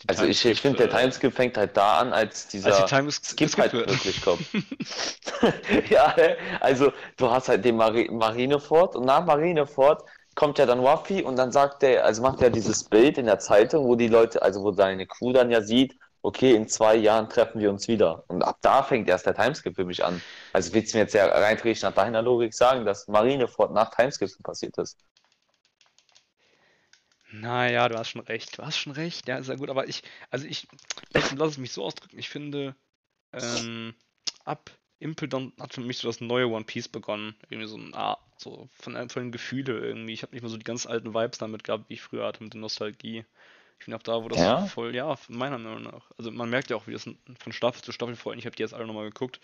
Also, Also ich, ich finde, der äh, Timeskip fängt halt da an, als dieser Als die Timeskip Skip halt wird. wirklich kommt. *laughs* *laughs* ja, also du hast halt den Mari Marineford und nach Marineford kommt ja dann Waffy und dann sagt er, also macht er dieses Bild in der Zeitung, wo die Leute, also wo seine Crew dann ja sieht, okay, in zwei Jahren treffen wir uns wieder. Und ab da fängt erst der Timeskip für mich an. Also willst du mir jetzt ja rein theoretisch nach deiner Logik sagen, dass Marineford nach Timeskip passiert ist? Naja, du hast schon recht. Du hast schon recht. Ja, ist ja gut. Aber ich, also ich, lass, lass es mich so ausdrücken. Ich finde, ähm, ab Impel hat für mich so das neue One Piece begonnen. Irgendwie so ein, ah, so von, der- von den Gefühlen irgendwie. Ich habe nicht mehr so die ganz alten Vibes damit gehabt, wie ich früher hatte mit der Nostalgie. Ich finde auch da, wo das Ja? voll, ja, meiner Meinung nach. Also man merkt ja auch, wie das von Staffel zu Staffel, vor allem, ich habe die jetzt alle nochmal geguckt,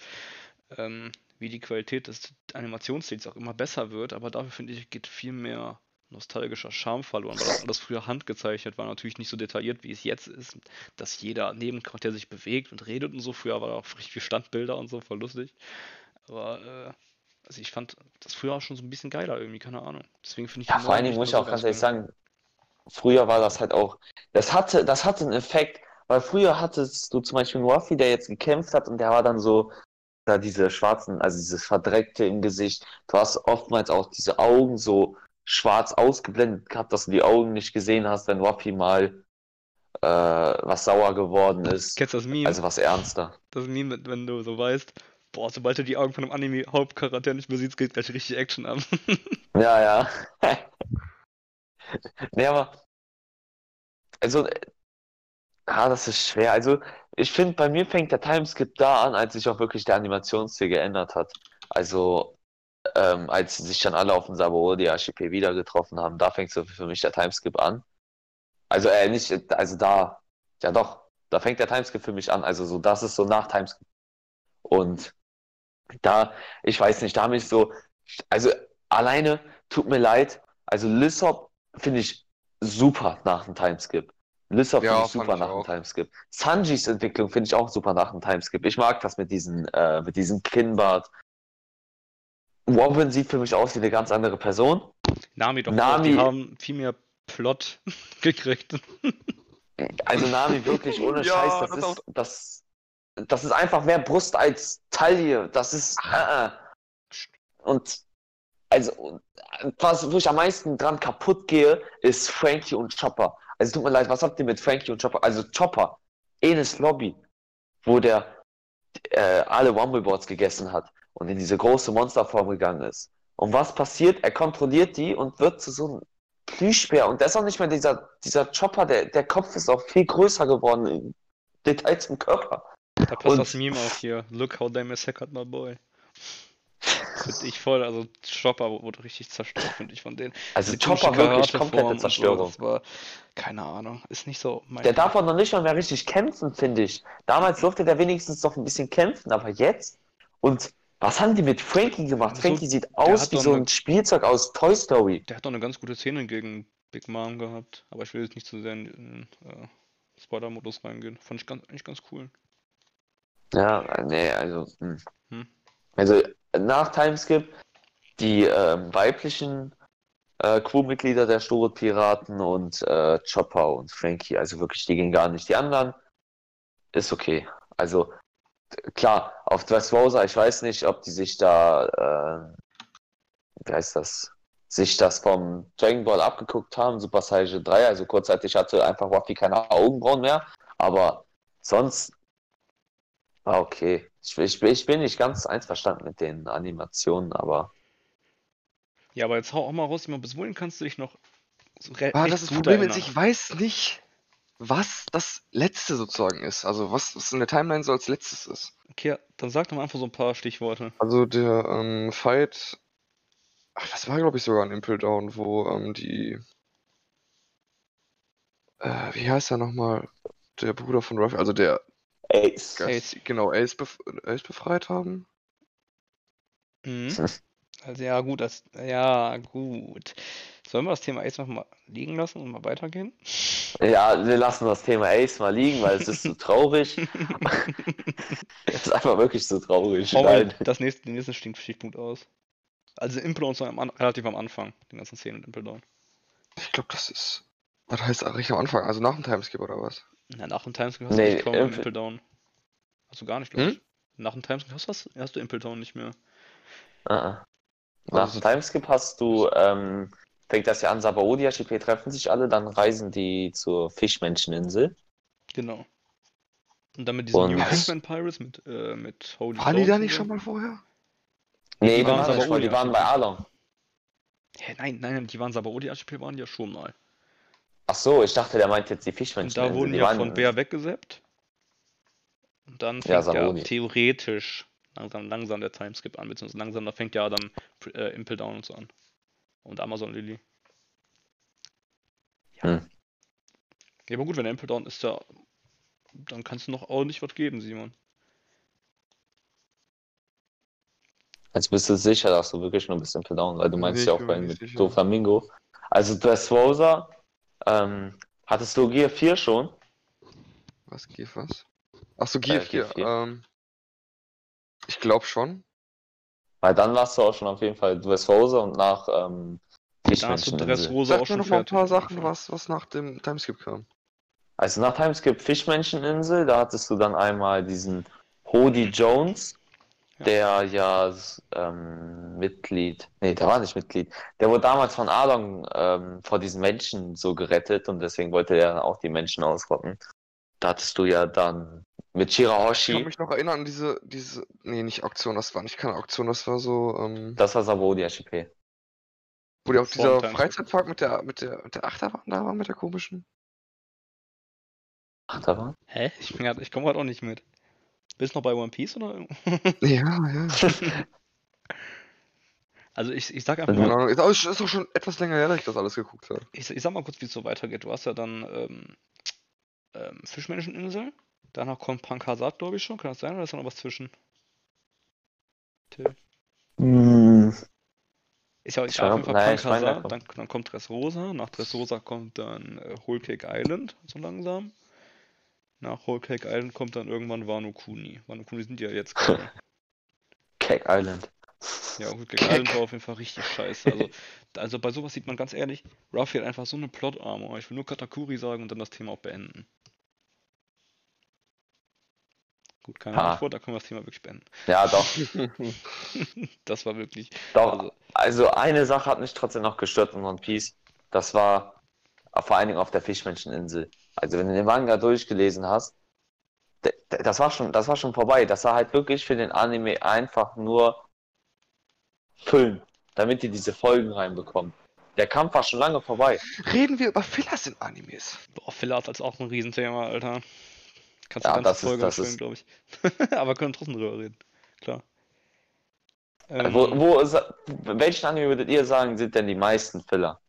ähm, wie die Qualität des Animationsstils auch immer besser wird, aber dafür finde ich, geht viel mehr nostalgischer Charme verloren, weil das alles früher handgezeichnet war, natürlich nicht so detailliert, wie es jetzt ist, dass jeder Nebencharakter sich bewegt und redet und so. Früher war da auch richtig viel Standbilder und so, voll lustig. Aber, äh, also ich fand das früher auch schon so ein bisschen geiler irgendwie, keine Ahnung. Deswegen finde ich Ja, vor allen Dingen muss ich auch ganz ehrlich sagen, früher war das halt auch, das hatte, das hatte einen Effekt, weil früher hattest du zum Beispiel einen Waffy, der jetzt gekämpft hat und der war dann so, da diese schwarzen, also dieses Verdreckte im Gesicht, du hast oftmals auch diese Augen so schwarz ausgeblendet gehabt, dass du die Augen nicht gesehen hast, wenn Waffy mal äh, was sauer geworden ist, Kennst du das Meme? also was ernster. Das Meme, wenn du so weißt, boah, sobald du die Augen von einem Anime-Hauptcharakter nicht mehr siehst, geht gleich richtig Action an. *laughs* Ja, ja. Nee, aber, also, äh, ah, das ist schwer. Also, ich finde, bei mir fängt der Timeskip da an, als sich auch wirklich der Animationsstil geändert hat. Also, ähm, als sich dann alle auf dem Sabaody Archipel wieder getroffen haben, da fängt so für mich der Timeskip an. Also, äh, nicht, also da, ja doch, da fängt der Timeskip für mich an. Also, so, das ist so nach Timeskip. Und da, ich weiß nicht, da mich so, also, alleine, tut mir leid, also Lissop finde ich super nach dem Timeskip. Lissop Ja, finde ich super ich nach dem. Timeskip. Sanjis Entwicklung finde ich auch super nach dem Timeskip. Ich mag das mit diesen, äh, mit diesem Kinnbart. Robin sieht für mich aus wie eine ganz andere Person. Nami doch Nami- die haben viel mehr Plot *laughs* gekriegt. Also Nami wirklich ohne *laughs* Ja, Scheiß, das, das ist, auch- das, das ist einfach mehr Brust als Taille. Das ist, äh, äh. und also, was, wo ich am meisten dran kaputt gehe, ist Frankie und Chopper. Also tut mir leid, was habt ihr mit Frankie und Chopper? Also Chopper, Enes Lobby, wo der äh, alle Wumbleboards gegessen hat und in diese große Monsterform gegangen ist. Und was passiert? Er kontrolliert die und wird zu so einem Plüschbär. Und der ist auch nicht mehr dieser, dieser Chopper, der, der Kopf ist auch viel größer geworden im Detail zum Körper. Da passt Und- das Meme auch hier. Look how they massacred my boy. Finde ich voll, also Chopper wurde richtig zerstört, finde ich von denen. Also Die Chopper wirklich komplette so, Zerstörung. das war, keine Ahnung, ist nicht so mein Der darf auch noch nicht mal mehr richtig kämpfen, finde ich. Damals durfte der wenigstens noch ein bisschen kämpfen, aber jetzt? Und was haben die mit Frankie gemacht? So, Frankie sieht aus wie so eine- ein Spielzeug aus Toy Story. Der hat doch eine ganz gute Szene gegen Big Mom gehabt, aber ich will jetzt nicht zu sehr in den äh, Spoiler-Modus reingehen. Fand ich ganz, eigentlich ganz cool. Ja, nee, also. Hm. Hm. Also nach Timeskip die ähm, weiblichen äh, Crewmitglieder der Sturut-Piraten und äh, Chopper und Frankie, also wirklich, die gehen gar nicht. Die anderen ist okay. Also klar, auf Dressrosa, ich weiß nicht, ob die sich da, äh, wie heißt das, sich das vom Dragon Ball abgeguckt haben, Super Saiyan 3, also kurzzeitig hatte einfach Waffy keine Augenbrauen mehr, aber sonst war okay. Ich, ich, ich bin nicht ganz einverstanden mit den Animationen, aber Ja, aber jetzt hau auch mal raus, Simon, bis wohin kannst du dich noch so Ah, das ist das Problem ich weiß nicht, was das letzte sozusagen ist. Also was, was in der Timeline so als letztes ist. Okay, dann sag doch mal einfach so ein paar Stichworte. Also der ähm, Fight Ach, das war, glaube ich, sogar ein Impel Down, wo ähm, die. Äh, wie heißt er nochmal? Der Bruder von Ruffy, also der Ace. Geist, genau, Ace, bef Ace befreit haben. Mhm. *laughs* Also ja, gut, das, ja, gut. Sollen wir das Thema Ace nochmal liegen lassen und mal weitergehen? Ja, wir lassen das Thema Ace mal liegen, weil es ist so *laughs* traurig. es ist einfach wirklich so traurig. Hau mal Nein. das nächste, den nächsten Stichpunkt aus. Also Impel Down so am, relativ am Anfang, den ganzen Szenen mit Impel Down. Ich glaube, das ist. Was heißt eigentlich am Anfang? Also nach dem Timeskip oder was? Ja, nach dem Timeskip hast Nee, du nicht kaum Impel- Impel Down. Hast du gar nicht, glaube Hm? ich. Nach dem Timeskip hast, du was- hast du Impel Down nicht mehr. Uh -uh. Nach Also- dem Timeskip hast du, ähm, fängt das ja an, Sabaody, Archipel treffen sich alle, dann reisen die zur Fischmenscheninsel. Genau. Und dann mit diesen Und- New Pinkman Pirates mit, äh, mit Holy Waren die da nicht schon so. mal vorher? Nee, Die die waren waren, voll, die waren bei. Along. Hä, nein, nein, nein, die waren Sabaody Archipel waren ja schon mal. Ach so, ich dachte, der meint jetzt die Und Fischmenscheninsel. da wurden die ja waren, von Bär weggesappt. Und dann fängt Ja, ja, theoretisch langsam, langsam der Timeskip an, beziehungsweise langsam, da fängt ja dann äh, Impel Down und so an. Und Amazon Lily. Ja. Hm. Ja, aber gut, wenn Impel Down ist ja, dann kannst du noch ordentlich was geben, Simon. Jetzt bist du sicher, dass du wirklich nur ein bisschen down, weil du meinst Nee, ja ich auch bei mit sicher. Doflamingo. Also Dressrosa, ähm, hattest du Gear 4 schon? Was, GF was? Achso, Äh, GF4. GF4. Ähm, ich glaube schon. Weil dann warst du auch schon auf jeden Fall Dressrosa und nach ähm, Da hast du. Dressrosa auch Sag mir schon noch mal ein paar Sachen, was, was nach dem Timeskip kam. Also nach Timeskip Fischmenscheninsel, da hattest du dann einmal diesen Hody Jones, Ja. der ja ähm, Mitglied, nee, der war nicht Mitglied, der wurde damals von Adon ähm, vor diesen Menschen so gerettet und deswegen wollte er dann auch die Menschen ausrotten. Da hattest du ja dann mit Ich kann Shirahoshi, mich noch erinnern an diese, diese, nee, nicht Auktion, das war nicht keine Auktion, das war so, ähm, das war Sabodi Archipel. wo die auf dieser. Freizeitpark mit der, mit der, mit der Achterbahn da war, mit der komischen. Ach, da war? Hä? Ich, bin grad- ich komme gerade auch nicht mit. Bist du noch bei One Piece oder? *laughs* Ja, ja. *laughs* Also ich, ich sag einfach. Keine mal, ist auch, ist auch schon etwas länger her, dass ich das alles geguckt habe. ich, ich sag mal kurz, wie es so weitergeht. Du hast ja dann ähm, ähm, Fischmenscheninsel, danach kommt Pankasat, glaube ich schon. Kann das sein oder ist da noch was zwischen? Till? Hm, Ist ja Ich egal, auf jeden Fall nein, ich meine, da Pankasat, dann, dann kommt Dressrosa, nach Dressrosa kommt dann äh, Whole Cake Island, so langsam. Nach Whole Cake Island kommt dann irgendwann Wano Kuni. Wano Kuni sind ja jetzt *laughs* gerade. Cake Island. Ja, Whole Cake Island war auf jeden Fall richtig scheiße. Also, *laughs* also bei sowas sieht man ganz ehrlich, Ruffy hat einfach so eine Plot-Armor. Ich will nur Katakuri sagen und dann das Thema auch beenden. Gut, keine Ha. Antwort, da können wir das Thema wirklich beenden. Ja, doch, *laughs* Das war wirklich. doch. Also, Also eine Sache hat mich trotzdem noch gestört in One Piece. Das war vor allen Dingen auf der Fischmenscheninsel. Also wenn du den Manga durchgelesen hast, das war schon, das war schon vorbei. Das war halt wirklich für den Anime einfach nur füllen, damit die diese Folgen reinbekommen. Der Kampf war schon lange vorbei. Reden wir über Fillers in Animes. boah, Filler hat als auch ein Riesenthema, Alter. Kannst du Ja, ganze das ist- Folge ist- glaube ich. *laughs* Aber können trotzdem drüber reden. Klar. Ähm, Wo, wo ist, welchen Anime würdet ihr sagen, sind denn die meisten Filler?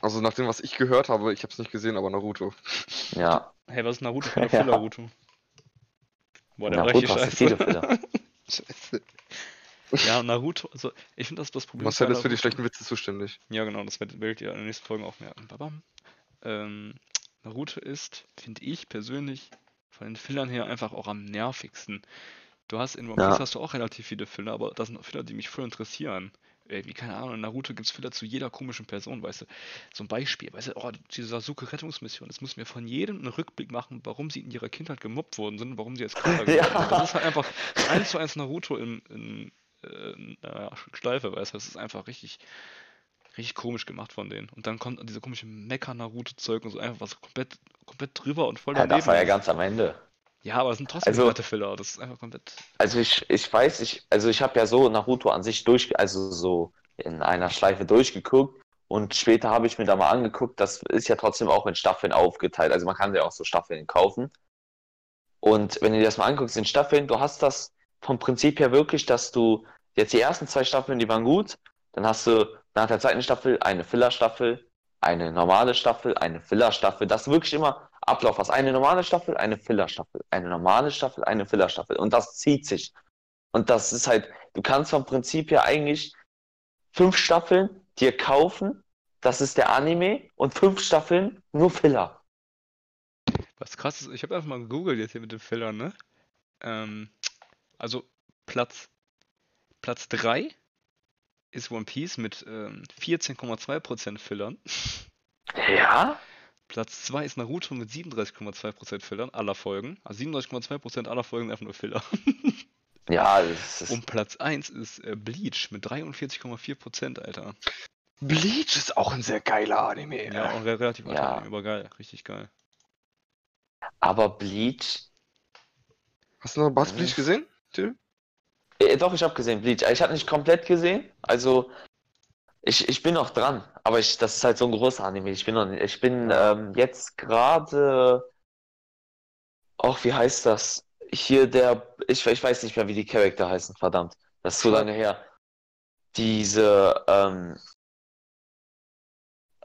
Also nach dem, was ich gehört habe, ich habe es nicht gesehen, aber Naruto. Ja, Hey, was ist Naruto für *laughs* eine Ja. Filler-Naruto? Boah, der Naruto scheiße. viele Filler. *laughs* scheiße. Ja, Naruto, also ich finde das das Problem. Marcel ist für die schlechten Witze zuständig. Ja, genau, das werdet werdet ihr in den nächsten Folgen auch merken. Babam. Ähm, Naruto ist, finde ich persönlich, von den Fillern her einfach auch am nervigsten. Du hast in One Ja. Piece hast du auch relativ viele Filler, aber das sind Filler, die mich voll interessieren. Irgendwie, keine Ahnung, in Naruto gibt es Filler zu jeder komischen Person, weißt du. So ein Beispiel, weißt du, oh, diese Sasuke-Rettungsmission, das muss mir von jedem einen Rückblick machen, warum sie in ihrer Kindheit gemobbt worden sind, warum sie jetzt *laughs* geworden Ja. sind. Das ist halt einfach eins zu eins Naruto in, in, äh, in einer Schleife, weißt du. Das ist einfach richtig, richtig komisch gemacht von denen. Und dann kommt diese komische Mecha-Naruto-Zeug und so einfach was komplett, komplett drüber und voll Ja, daneben. das war ja ganz am Ende. Ja, aber das sind trotzdem Also- Filler. Das ist einfach komplett. Also ich, ich weiß, ich, also ich habe ja so Naruto an sich durch, also so in einer Schleife durchgeguckt und später habe ich mir da mal angeguckt, das ist ja trotzdem auch in Staffeln aufgeteilt. Also man kann ja auch so Staffeln kaufen. Und wenn du dir das mal anguckst in Staffeln, du hast das vom Prinzip her wirklich, dass du jetzt die ersten zwei Staffeln, die waren gut, dann hast du nach der zweiten Staffel eine Filler-Staffel, eine normale Staffel, eine Filler-Staffel. Das ist wirklich immer Ablauf. Was eine normale Staffel, eine Filler-Staffel, eine normale Staffel, eine Filler-Staffel. Und das zieht sich. Und das ist halt, du kannst vom Prinzip her eigentlich fünf Staffeln dir kaufen, das ist der Anime, und fünf Staffeln nur Filler. Was krass ist, ich habe einfach mal gegoogelt jetzt hier mit den Fillern, ne? Ähm, also Platz, Platz 3 ist One Piece mit ähm, 14,2% Fillern. Ja? Platz 2 ist Naruto mit 37,2% Fillern aller Folgen. Also 37,2% aller Folgen sind einfach nur Filler. *laughs* Ja, das ist. Und Platz 1 ist äh, Bleach mit 43,4%, Alter. Bleach ist auch ein sehr geiler Anime. Ja, auch re- relativ Ja. alter, aber geil, richtig geil. Aber Bleach. Hast du noch Bass Bleach gesehen, Tim? Äh, doch, ich habe gesehen, Bleach. Ich habe nicht komplett gesehen. Also, ich, ich bin noch dran. Aber ich, das ist halt so ein großer Anime. Ich bin noch nicht. Ich bin ähm, jetzt gerade. Ach, wie heißt das? Hier der. Ich, ich weiß nicht mehr, wie die Charakter heißen, verdammt. Das ist so lange her. Diese. Ähm,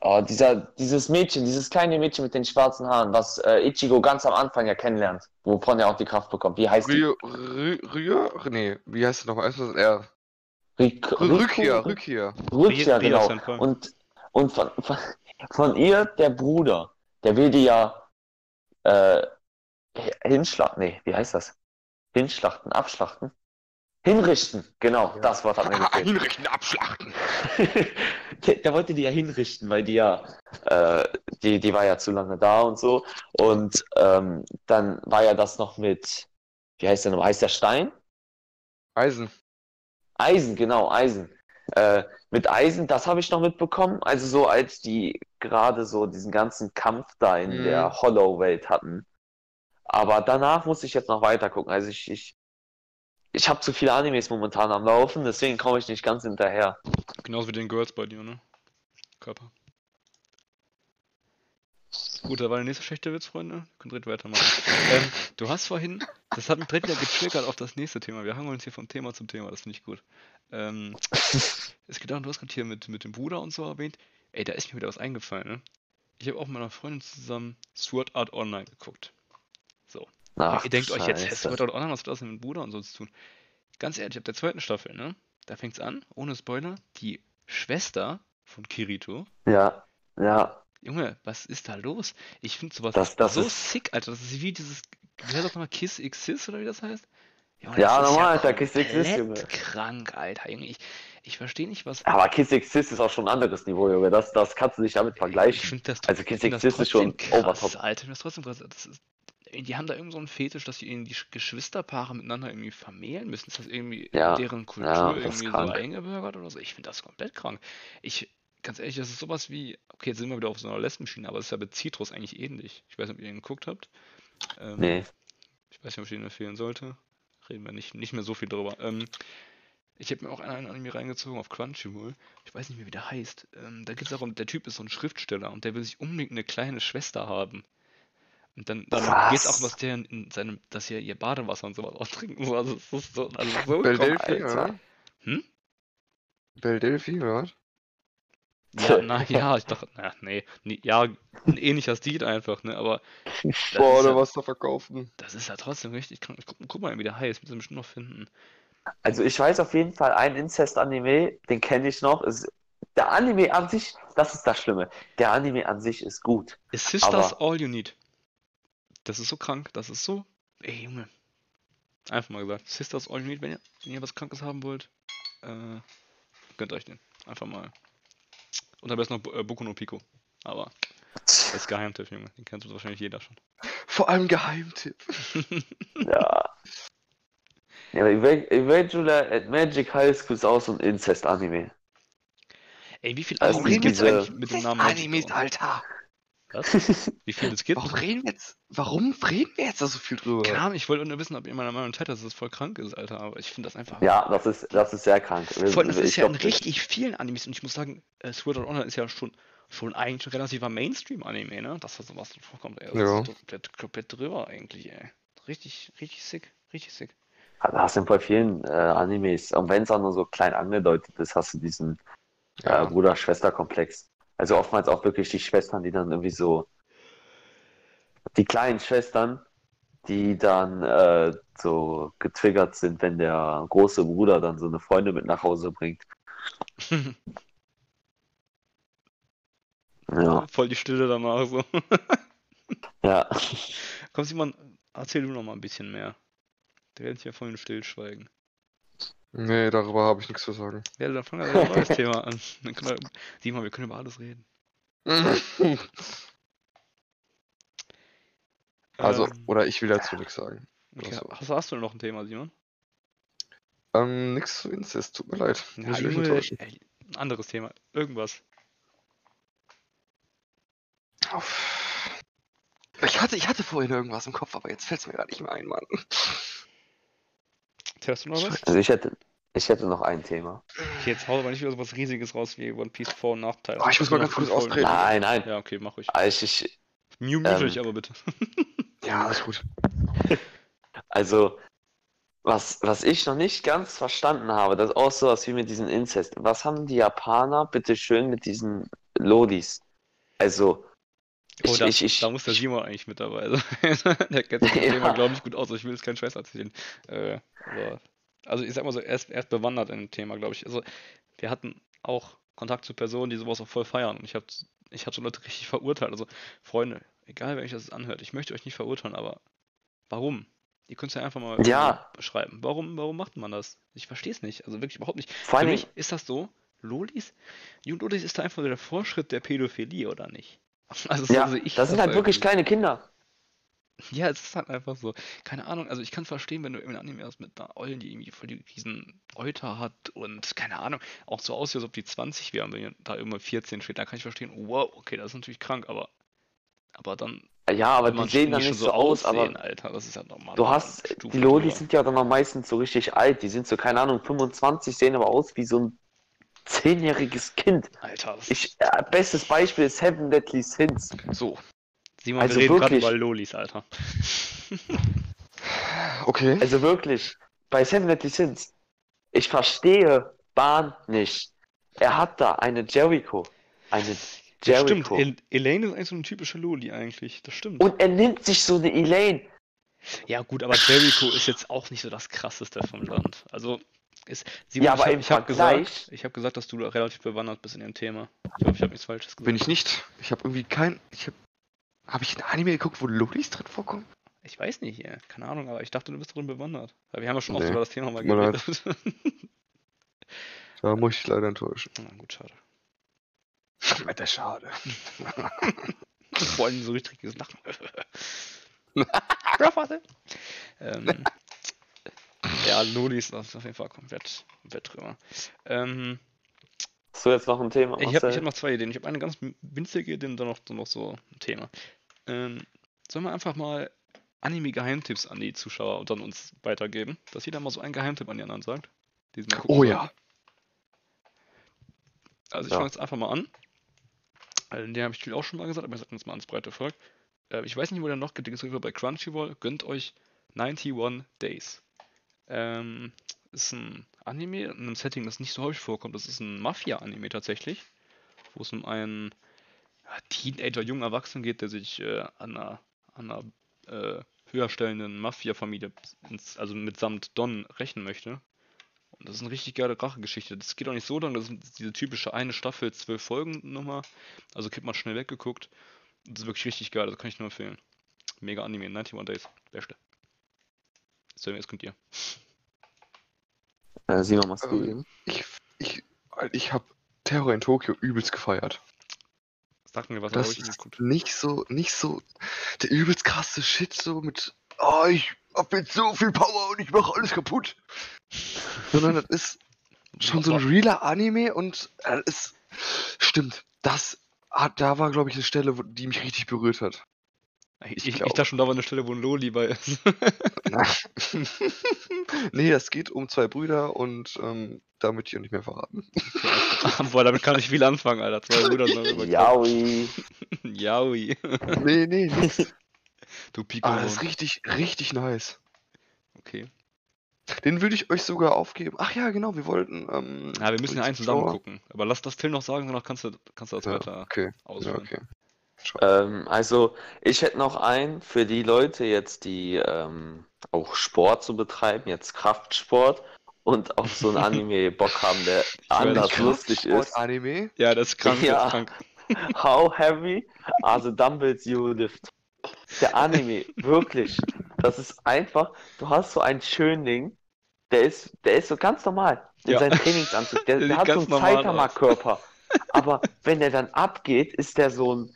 oh, dieser, dieses Mädchen, dieses kleine Mädchen mit den schwarzen Haaren, was äh, Ichigo ganz am Anfang ja kennenlernt, wovon er auch die Kraft bekommt. Wie heißt die? Ryo, Ryo, Ryo? Nee, wie heißt es nochmal? Er. Rik Rückkehr, Rückkehr. Rückkehr, genau. Und, und von, von, von ihr, der Bruder, der will die ja äh, hinschlachten. Nee, wie heißt das? Hinschlachten, abschlachten? Hinrichten, genau, Ja. das Wort hat mir gefehlt. Hinrichten, abschlachten. *laughs* der, der wollte die ja hinrichten, weil die ja, äh, die, die war ja zu lange da und so. Und ähm, dann war ja das noch mit, wie heißt der noch? Heißt der Stein? Eisen. Eisen, genau, Eisen. Äh, mit Eisen, das habe ich noch mitbekommen. Also so, als die gerade so diesen ganzen Kampf da in Mhm. der Hollow-Welt hatten. Aber danach muss ich jetzt noch weiter gucken. Also ich, ich, ich habe zu viele Animes momentan am Laufen, deswegen komme ich nicht ganz hinterher. Genauso wie den Girls bei dir, ne? Körper. Gut, da war der nächste schlechte Witz, Freunde. Könnt direkt weitermachen. *laughs* ähm, du hast vorhin, das hat mich direkt wieder getriggert auf das nächste Thema. Wir hangeln uns hier von Thema zum Thema, das finde ich gut. Ähm, *laughs* es geht darum, du hast gerade hier mit, mit dem Bruder und so erwähnt. Ey, da ist mir wieder was eingefallen, ne? Ich habe auch mit meiner Freundin zusammen Sword Art Online geguckt. Ach, Ihr denkt euch jetzt, Scheiße. Sword Art Online, was hat das mit dem Bruder und so zu tun? Ganz ehrlich, ab der zweiten Staffel, ne? Da fängt's an, ohne Spoiler, die Schwester von Kirito. Ja, ja. Junge, was ist da los? Ich finde sowas Das- das so ist- sick, Alter. Das ist wie dieses, wie heißt das nochmal, Kiss Exist oder wie das heißt? Junge, Ja, das ist normal, Alter, Kiss Exist, Junge. krank, Alter. Junge, ich, ich verstehe nicht, was. Aber Kiss Exist ist auch schon ein anderes Niveau, Junge. Das, das kannst du nicht damit Ich vergleichen. finde das, Also ich Kiss Exist ist schon krass, overtop. Alter. Ich finde das trotzdem krass. Das ist, die haben da irgend so einen Fetisch, dass sie irgendwie die Geschwisterpaare miteinander irgendwie vermählen müssen. Ist das irgendwie Ja, deren Kultur ja, irgendwie so krank. eingebürgert oder so? Ich finde das komplett krank. Ich, ganz ehrlich, das ist sowas wie, okay, jetzt sind wir wieder auf so einer Lesbenschiene, aber es ist ja bei Citrus eigentlich ähnlich. Ich weiß nicht, ob ihr den geguckt habt. Ähm, Nee. Ich weiß nicht, ob ich den empfehlen sollte. Reden wir nicht, nicht mehr so viel drüber. Ähm, ich habe mir auch einen Anime reingezogen auf Crunchyroll. Ich weiß nicht mehr, wie der heißt. Ähm, da geht es darum, der Typ ist so ein Schriftsteller und der will sich unbedingt eine kleine Schwester haben. Und dann, dann geht es auch, was der in, in seinem, dass er ihr Badewasser und sowas *laughs* austrinken soll. Also, das ist so, also so kom- Delphi, oder? Hm? Belle Delphi, oder was? Ja, *laughs* na ja, ich dachte, na, nee, nee, ja, ein ähnlicher Stil einfach, ne, aber *laughs* Boah, oder ja, was da verkaufen. das ist ja trotzdem richtig krank. Ich guck, guck mal, wie der heißt, müssen wir bestimmt noch finden. Also ich weiß auf jeden Fall einen Incest-Anime, den kenne ich noch. Ist, der Anime an sich, das ist das Schlimme. Der Anime an sich ist gut. Ist Sisters Aber- all you need? Das ist so krank, das ist so. Ey, Junge. Einfach mal gesagt. Sisters all you need, wenn ihr, wenn ihr was Krankes haben wollt, äh, gönnt euch den. Einfach mal. Und am besten noch äh, Boku no Pico. Aber das ist Geheimtipp, Junge. Den kennt wahrscheinlich jeder schon. Vor allem Geheimtipp. *laughs* Ja. Ja, Eva- Evangela at Magic High School ist auch so ein Incest-Anime. Ey, wie viel Also Animes gibt's diese- eigentlich mit dem Namen Animes, Dragon? Alter. Was? *laughs* Wie viel es gibt? Warum reden wir jetzt? Warum reden wir jetzt da so viel drüber? Keine Ahnung, ich wollte nur wissen, ob ihr meiner Meinung nach dass es voll krank ist, Alter. Aber ich finde das einfach. Ja, das ist, das ist sehr krank. Vor allem, das Ich ist ja in richtig vielen Animes und ich muss sagen, äh, Sword Art Online ist ja schon, schon eigentlich schon relativer Mainstream-Anime, ne? Das, was sowas vorkommt, ey. Das Ja. ist komplett, komplett drüber eigentlich, ey. Richtig, richtig sick, richtig sick. Da hast du bei vielen äh, Animes, und wenn es auch nur so klein angedeutet ist, hast du diesen Ja. äh, Bruder-Schwester-Komplex. Also oftmals auch wirklich die Schwestern, die dann irgendwie so, die kleinen Schwestern, die dann äh, so getriggert sind, wenn der große Bruder dann so eine Freundin mit nach Hause bringt. *laughs* Ja, Voll die Stille danach so. *laughs* ja. Komm, Simon, erzähl du noch mal ein bisschen mehr. Der rennt hier voll im Stillschweigen. Nee, darüber habe ich nichts zu sagen. Ja, dann fangen wir ein neues Thema an. Dann können wir, Simon, wir können über alles reden. *laughs* Also, Ähm, oder ich will dazu nichts sagen. okay. also- hast, hast du noch ein Thema, Simon? Ähm, nix zu Inzest, tut mir leid. Ja, Muss ich Junge, enttäuschen. ey, ein anderes Thema. Irgendwas. Ich hatte, ich hatte vorhin irgendwas im Kopf, aber jetzt fällt es mir gerade nicht mehr ein, Mann. Hast du noch was? Also ich hätte, ich hätte noch ein Thema. Okay, jetzt hau aber nicht wieder so was Riesiges raus wie One Piece Vor- und Nachteile. Oh, ich muss mal ganz kurz austreten. Nein, nein. Ja, okay, mach ruhig. Also ich, mute Ähm. dich aber bitte. *laughs* Ja, alles gut. Also, was, was ich noch nicht ganz verstanden habe, das ist auch sowas wie mit diesen Inzest. Was haben die Japaner bitte schön mit diesen Lodis? Also, ich, da, ich, ich, da muss der Simon eigentlich mit dabei sein. *laughs* der kennt sich das *laughs* Ja. Thema, glaube ich, gut aus. Ich will jetzt keinen Scheiß erzählen. Äh, aber, also ich sag mal so, er ist, er ist bewandert in dem Thema, glaube ich. Also wir hatten auch Kontakt zu Personen, die sowas auch voll feiern. Und ich habe ich hab so Leute richtig verurteilt. Also Freunde, egal wer euch das anhört, ich möchte euch nicht verurteilen, aber warum? Ihr könnt es ja einfach mal Ja. beschreiben. Warum, warum macht man das? Ich verstehe es nicht. Also wirklich überhaupt nicht. vor Für mich ist das so, Lolis, Jugendlolis ist da einfach der Vorschritt der Pädophilie, oder nicht? *laughs* Also so ja, sehe ich das sind halt wirklich irgendwie. kleine Kinder. Ja, es ist halt einfach so. Keine Ahnung, also ich kann verstehen, wenn du irgendwie ein Anime hast mit einer Eulen, die irgendwie voll die riesen Euter hat und keine Ahnung, auch so aussieht, als ob die 20 wären, wenn da immer 14 steht, dann kann ich verstehen, wow, okay, das ist natürlich krank, aber aber dann Ja, aber die man sehen dann schon nicht so aus, aber aussehen, Alter, das ist ja normal. du hast, die Lodis sind ja dann meistens so richtig alt. Die sind so, keine Ahnung, 25, sehen aber aus wie so ein zehnjähriges Kind. Alter, das Ich, äh, bestes Beispiel ist Seven Deadly Sins. So, Simon, also wir reden gerade wirklich. über Lolis, Alter. *laughs* okay. Also wirklich, bei Seven Deadly Sins, ich verstehe Bahn nicht. Er hat da eine Jericho. Eine Ja, stimmt, Jericho. El Elaine ist eigentlich so eine typische Loli eigentlich, das stimmt. Und er nimmt sich so eine Elaine. Ja, gut, aber Jericho ist jetzt auch nicht so das krasseste vom Land. Also, ist, Simon, Ja, aber ich, hab- habe Vergleich- gesagt, ich habe gesagt, dass du relativ bewandert bist in dem Thema. Ich hoffe, ich habe nichts Falsches gesagt. Bin ich nicht. Ich habe irgendwie kein. Ich habe. Habe ich ein Anime geguckt, wo Lodis drin vorkommen? Ich weiß nicht, ja. keine Ahnung, aber ich dachte, du bist drin bewandert. Aber wir haben ja schon oft Nee, über das Thema mal geredet. Da muss ich leider enttäuschen. *laughs* Na gut, schade. *laughs* Alter, schade. *laughs* Vor allem so richtiges Lachen. Bro, ähm, ja, Lolis ist auf jeden Fall komplett, komplett drüber. Ähm, Hast du jetzt noch ein Thema? Ich habe hab noch zwei Ideen. Ich habe eine ganz winzige Idee und dann noch, dann noch so ein Thema. Ähm, sollen wir einfach mal Anime-Geheimtipps an die Zuschauer und dann uns weitergeben? Dass jeder mal so einen Geheimtipp an die anderen sagt. Oh ja. Also ich Ja. fange jetzt einfach mal an. Also den habe ich auch schon mal gesagt, aber ich sage jetzt mal ans breite Volk. Äh, ich weiß nicht, wo der noch gibt. Den gibt bei Crunchyroll. Gönnt euch 91 Days. Ähm, ist ein Anime in einem Setting, das nicht so häufig vorkommt. Das ist ein Mafia-Anime tatsächlich, wo es um einen Teenager, jungen Erwachsenen geht, der sich äh, an einer, an einer äh, höher stellenden Mafia-Familie, also mitsamt Don, rächen möchte. Und das ist eine richtig geile Rachegeschichte. Das geht auch nicht so lang, das ist diese typische eine Staffel, zwölf Folgen Nummer. Also kriegt man schnell weggeguckt. Das ist wirklich richtig geil, das kann ich nur empfehlen. Mega Anime, 91 Days, beste. So, jetzt kommt ihr. Äh, Simon, machst du Ähm, eben? Ich, ich, ich habe Terror in Tokio übelst gefeiert. Sagt mir was, Das aber ich nicht ist gut. nicht so, nicht so der übelst krasse Shit so mit, oh, ich hab jetzt so viel Power und ich mache alles kaputt. Sondern das ist schon so ein realer Anime und äh, es stimmt, das hat, da war glaube ich eine Stelle, wo, die mich richtig berührt hat. Ich, ich ich, dachte schon, da war eine Stelle, wo ein Loli bei ist. *laughs* nee, es geht um zwei Brüder und ähm, da möchte ich auch nicht mehr verraten. *laughs* Boah, damit kann ich viel anfangen, Alter. Zwei Brüder Yaoi. Yaoi. *laughs* nee, nee, nix. Du Pico. Ah, das ist richtig, richtig nice. okay. Den würde ich euch sogar aufgeben. Ach ja, genau, wir wollten. Ähm, Ja, wir müssen ja einen zusammen gucken. Aber lass das Till noch sagen, danach kannst du, kannst du das Ja, weiter okay. Ja, ausführen. okay. Ähm, also, ich hätte noch einen für die Leute jetzt, die ähm, auch Sport so betreiben, jetzt Kraftsport und auf so ein *laughs* Anime Bock haben, der anders lustig ist. Anime. Ja, das ist krank, Ja. das ist krank. *laughs* How heavy are the dumbbells you lift? Der Anime, wirklich. Das ist einfach, du hast so einen Schönling, der ist, der ist so ganz normal in Ja. seinem Trainingsanzug. Der, *laughs* Der hat so einen. Saitama-Körper. Aber wenn der dann abgeht, ist der so ein,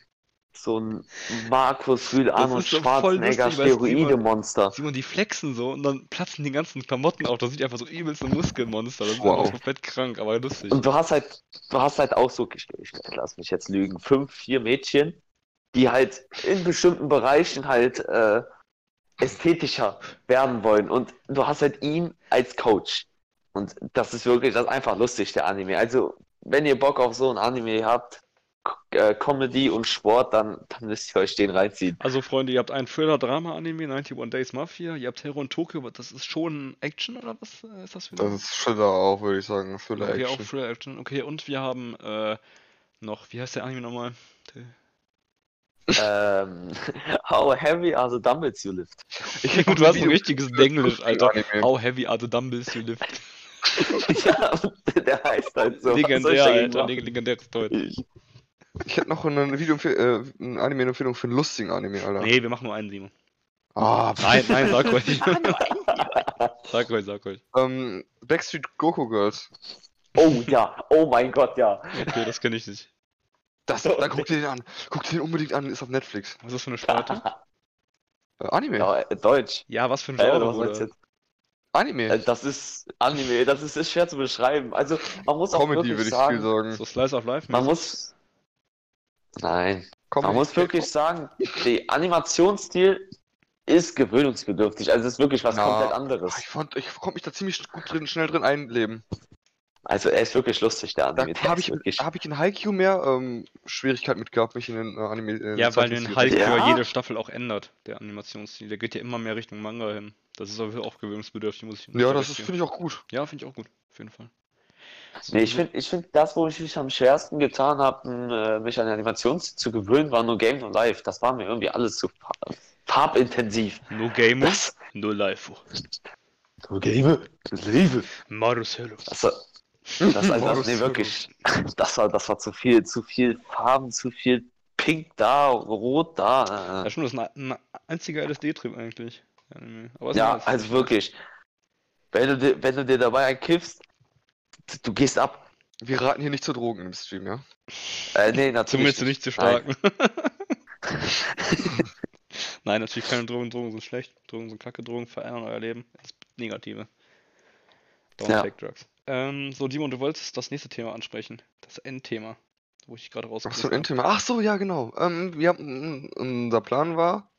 so ein Markus Rühl Arnold ist Schwarzenegger Steroide-Monster. Simon, die flexen so und dann platzen die ganzen Klamotten auf. Das sieht einfach so übelst ein Muskelmonster. Das ist Wow. einfach komplett krank, aber lustig. Und du hast halt, du hast halt auch so, ich, ich lass mich jetzt lügen, fünf, vier Mädchen, die halt in bestimmten Bereichen halt äh, ästhetischer werden wollen. Und du hast halt ihn als Coach. Und das ist wirklich, das ist einfach lustig, der Anime. Also, wenn ihr Bock auf so ein Anime habt, äh, Comedy und Sport, dann, dann müsst ihr euch den reinziehen. Also, Freunde, ihr habt einen Thriller-Drama-Anime, 91 Days Mafia, ihr habt Terror in Tokio, aber das ist schon Action oder was äh, ist das für Das ist Thriller auch, würde ich sagen. Thriller Okay, auch Action. Thriller-Action. Okay, und wir haben äh, noch, wie heißt der Anime nochmal? ähm, *laughs* how heavy are the dumbbells you lift? *laughs* Ich hätte du hast ein richtiges *laughs* Denglisch, Alter. How heavy are the dumbbells you lift? ja, der heißt halt so. Legendär, Alter, machen? leg- legendäres Deutsch. Ich- hätte noch eine, Video äh, eine Anime-Empfehlung für einen lustigen Anime, Alter. Nee, wir machen nur einen, Simon. Ah, Nein, nein, *laughs* sag ruhig. sag ruhig, sag ruhig. ähm, Backstreet Goku Girls. Oh ja, oh mein Gott, ja. Okay, das kenne ich nicht. Das, da guck dir den an. Guck dir den unbedingt an, ist auf Netflix. Was ist das für eine Sparte? Äh, Anime. ja äh, Deutsch. Ja, was für ein Äh, Genre, jetzt? Anime. Äh, Das ist Anime, das ist, ist schwer zu beschreiben. Also man muss auch Comedy wirklich würde ich sagen, viel sagen. So Slice of Life? man muss, nein, Comedy. man muss wirklich sagen, der Animationsstil ist gewöhnungsbedürftig. Also es ist wirklich was Na, komplett anderes. Ich, fand, ich konnte mich da ziemlich gut drin, schnell drin einleben. Also er ist wirklich lustig, der Da Anime. Der habe ich, wirklich, da hab ich in Haikyuu mehr ähm, Schwierigkeit mit gehabt, mich in den äh, Anime. Äh, Ja, weil den Zeichentrick- Haikyuu Ja? jede Staffel auch ändert, der Animationsstil. Der geht ja immer mehr Richtung Manga hin. Das ist aber auch gewöhnungsbedürftig, muss ich muss Ja, das finde ich auch gut. Ja, finde ich auch gut, auf jeden Fall. Nee, ich finde, ich find, das, wo ich mich am schwersten getan habe, äh, mich an Animationsstil zu gewöhnen, war nur Game No Life. Das war mir irgendwie alles zu fa- farbintensiv. No Game, Das, no Life. nur Game, Liebe. Marcelo. Das war, das, also, das, Marus nee, wirklich, das war, das war zu viel, zu viel Farben, zu viel Pink da, Rot da. Ja, schon, das ist ein, ein einziger LSD-Trip eigentlich. Ja, also wirklich. Wenn du, dir, wenn du dir dabei einkiffst, du, du gehst ab. Wir raten hier nicht zu Drogen im Stream, ja? Äh, nee, natürlich Zumindest nicht zu Nein. stark. *laughs* Nein, natürlich keine Drogen. Drogen sind schlecht. Drogen sind kacke. Drogen verändern euer Leben. Das Negative. Don't Ja. take drugs. Ähm, so, Dimon, du wolltest das nächste Thema ansprechen. Das Endthema. Wo ich gerade Ach rausgesucht so. Endthema. Ach so, ja, genau. Ähm, wir haben, unser Plan war,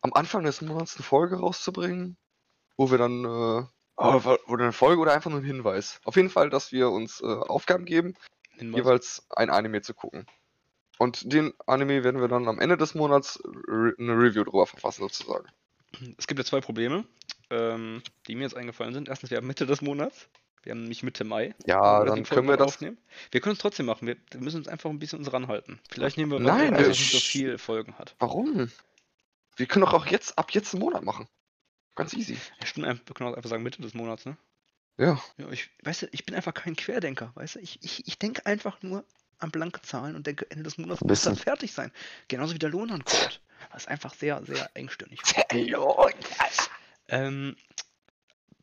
am Anfang des Monats eine Folge rauszubringen, wo wir dann, äh, oder eine Folge oder einfach nur ein Hinweis. Auf jeden Fall, dass wir uns äh, Aufgaben geben, Hinweis. jeweils ein Anime zu gucken. Und den Anime werden wir dann am Ende des Monats re eine Review drüber verfassen, sozusagen. Es gibt ja zwei Probleme, ähm, die mir jetzt eingefallen sind. Erstens, wir haben Mitte des Monats. Wir haben nämlich Mitte Mai. Ja, dann können wir das. aufnehmen. Wir können es trotzdem machen. Wir, müssen uns einfach ein bisschen uns ranhalten. Vielleicht nehmen wir Nein, wir- das nicht so viele Folgen hat. Warum? Wir können doch auch jetzt, ab jetzt einen Monat machen. Ganz easy. Stimmt, können auch einfach sagen Mitte des Monats, ne? Ja. Ja, ich, weißt du, ich bin einfach kein Querdenker, weißt du? Ich, ich, ich denke einfach nur an blanke Zahlen und denke, Ende des Monats muss das fertig sein. Genauso wie der Lohnangebot. Das ist einfach sehr, sehr engstirnig. Ähm,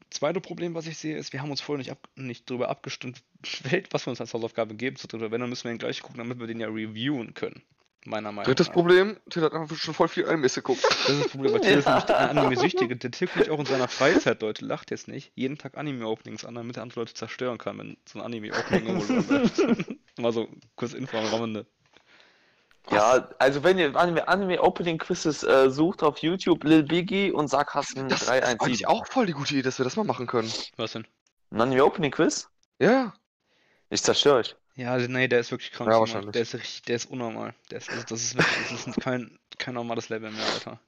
zweite Problem, was ich sehe, ist, wir haben uns vorher nicht, ab, nicht drüber abgestimmt, *laughs* was wir uns als Hausaufgabe geben zu dritt. Wenn, dann müssen wir ihn gleich gucken, damit wir den ja reviewen können. Meiner Meinung Drittes nach. Problem, Till hat einfach schon voll viel Animes geguckt. *laughs* Das ist das Problem, weil Till ist nämlich der *laughs* Anime-Süchtige. Der Till guckt auch in seiner Freizeit, Leute, lacht jetzt nicht, jeden Tag Anime-Openings an, damit er andere Leute zerstören kann, wenn so ein Anime-Opening irgendwo läuft. *laughs* Mal so kurz Info am Rande. Ja, also wenn ihr Anime, Anime Opening Quizzes äh, sucht auf YouTube, Lil Biggie und Sarkasten Das ist eigentlich 317. auch voll die gute Idee, dass wir das mal machen können. Was denn? Ein Anime Opening Quiz? Ja. Ich zerstöre euch. Ja, nee, der ist wirklich krank. Ja, wahrscheinlich. Der ist richtig, der ist unnormal. Der ist, das ist wirklich, das ist kein, kein normales Level mehr, Alter.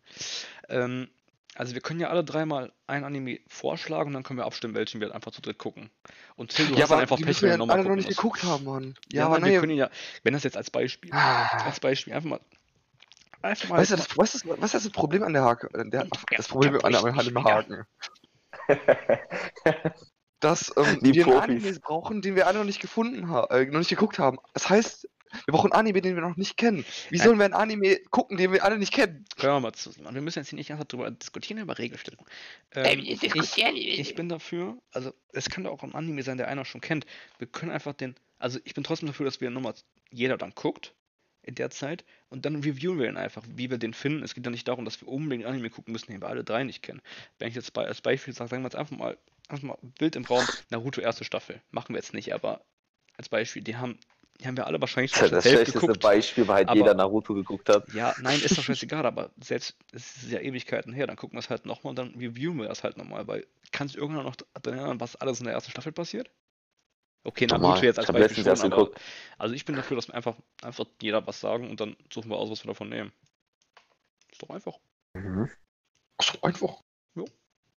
Ähm, Also wir können ja alle dreimal ein Anime vorschlagen und dann können wir abstimmen, welchen wir einfach zu dritt gucken. Und Till, du Ja, hast dann aber einfach Pech, wenn wir nochmal alle noch nicht musst. geguckt haben, Mann. Ja, Ja, aber nein, wir können ja, wenn das jetzt als Beispiel, Ah. als Beispiel einfach mal, einfach mal. Weißt du, das, weißt du, was ist das Problem an der Hake? Der, das Problem an der, an dem Haken. Dass ähm, Die wir Profis. Anime brauchen, den wir alle noch nicht gefunden haben, äh, noch nicht geguckt haben. Das heißt, wir brauchen Anime, den wir noch nicht kennen. Wie sollen wir einen Anime gucken, den wir alle nicht kennen? Können wir mal zusammen. Wir müssen jetzt hier nicht einfach drüber diskutieren über Regelstellung. Ähm, ich, ich bin dafür, also es kann doch auch ein Anime sein, der einer schon kennt. Wir können einfach den, also ich bin trotzdem dafür, dass wir nochmal jeder dann guckt in der Zeit und dann reviewen wir ihn einfach, wie wir den finden. Es geht ja nicht darum, dass wir unbedingt Anime gucken müssen, den wir alle drei nicht kennen. Wenn ich jetzt bei, als Beispiel sage, sagen wir jetzt einfach mal, einfach mal wild im Raum, Naruto erste Staffel. Machen wir jetzt nicht, aber als Beispiel, die haben, die haben wir alle wahrscheinlich Das ist schon das schlechteste geguckt. Beispiel, weil halt aber- jeder Naruto geguckt hat. Ja, nein, ist doch *laughs* scheißegal, aber selbst, es ist ja Ewigkeiten her, dann gucken wir es halt nochmal und dann reviewen wir das halt nochmal, weil kannst du irgendwann noch dran erinnern, was alles in der ersten Staffel passiert? Okay, Naruto Normal. jetzt Ich als Beispiel schon, aber, geguckt. also ich bin dafür, dass wir einfach, einfach jeder was sagen und dann suchen wir aus, was wir davon nehmen. Ist doch einfach. Mhm. Ach so, einfach.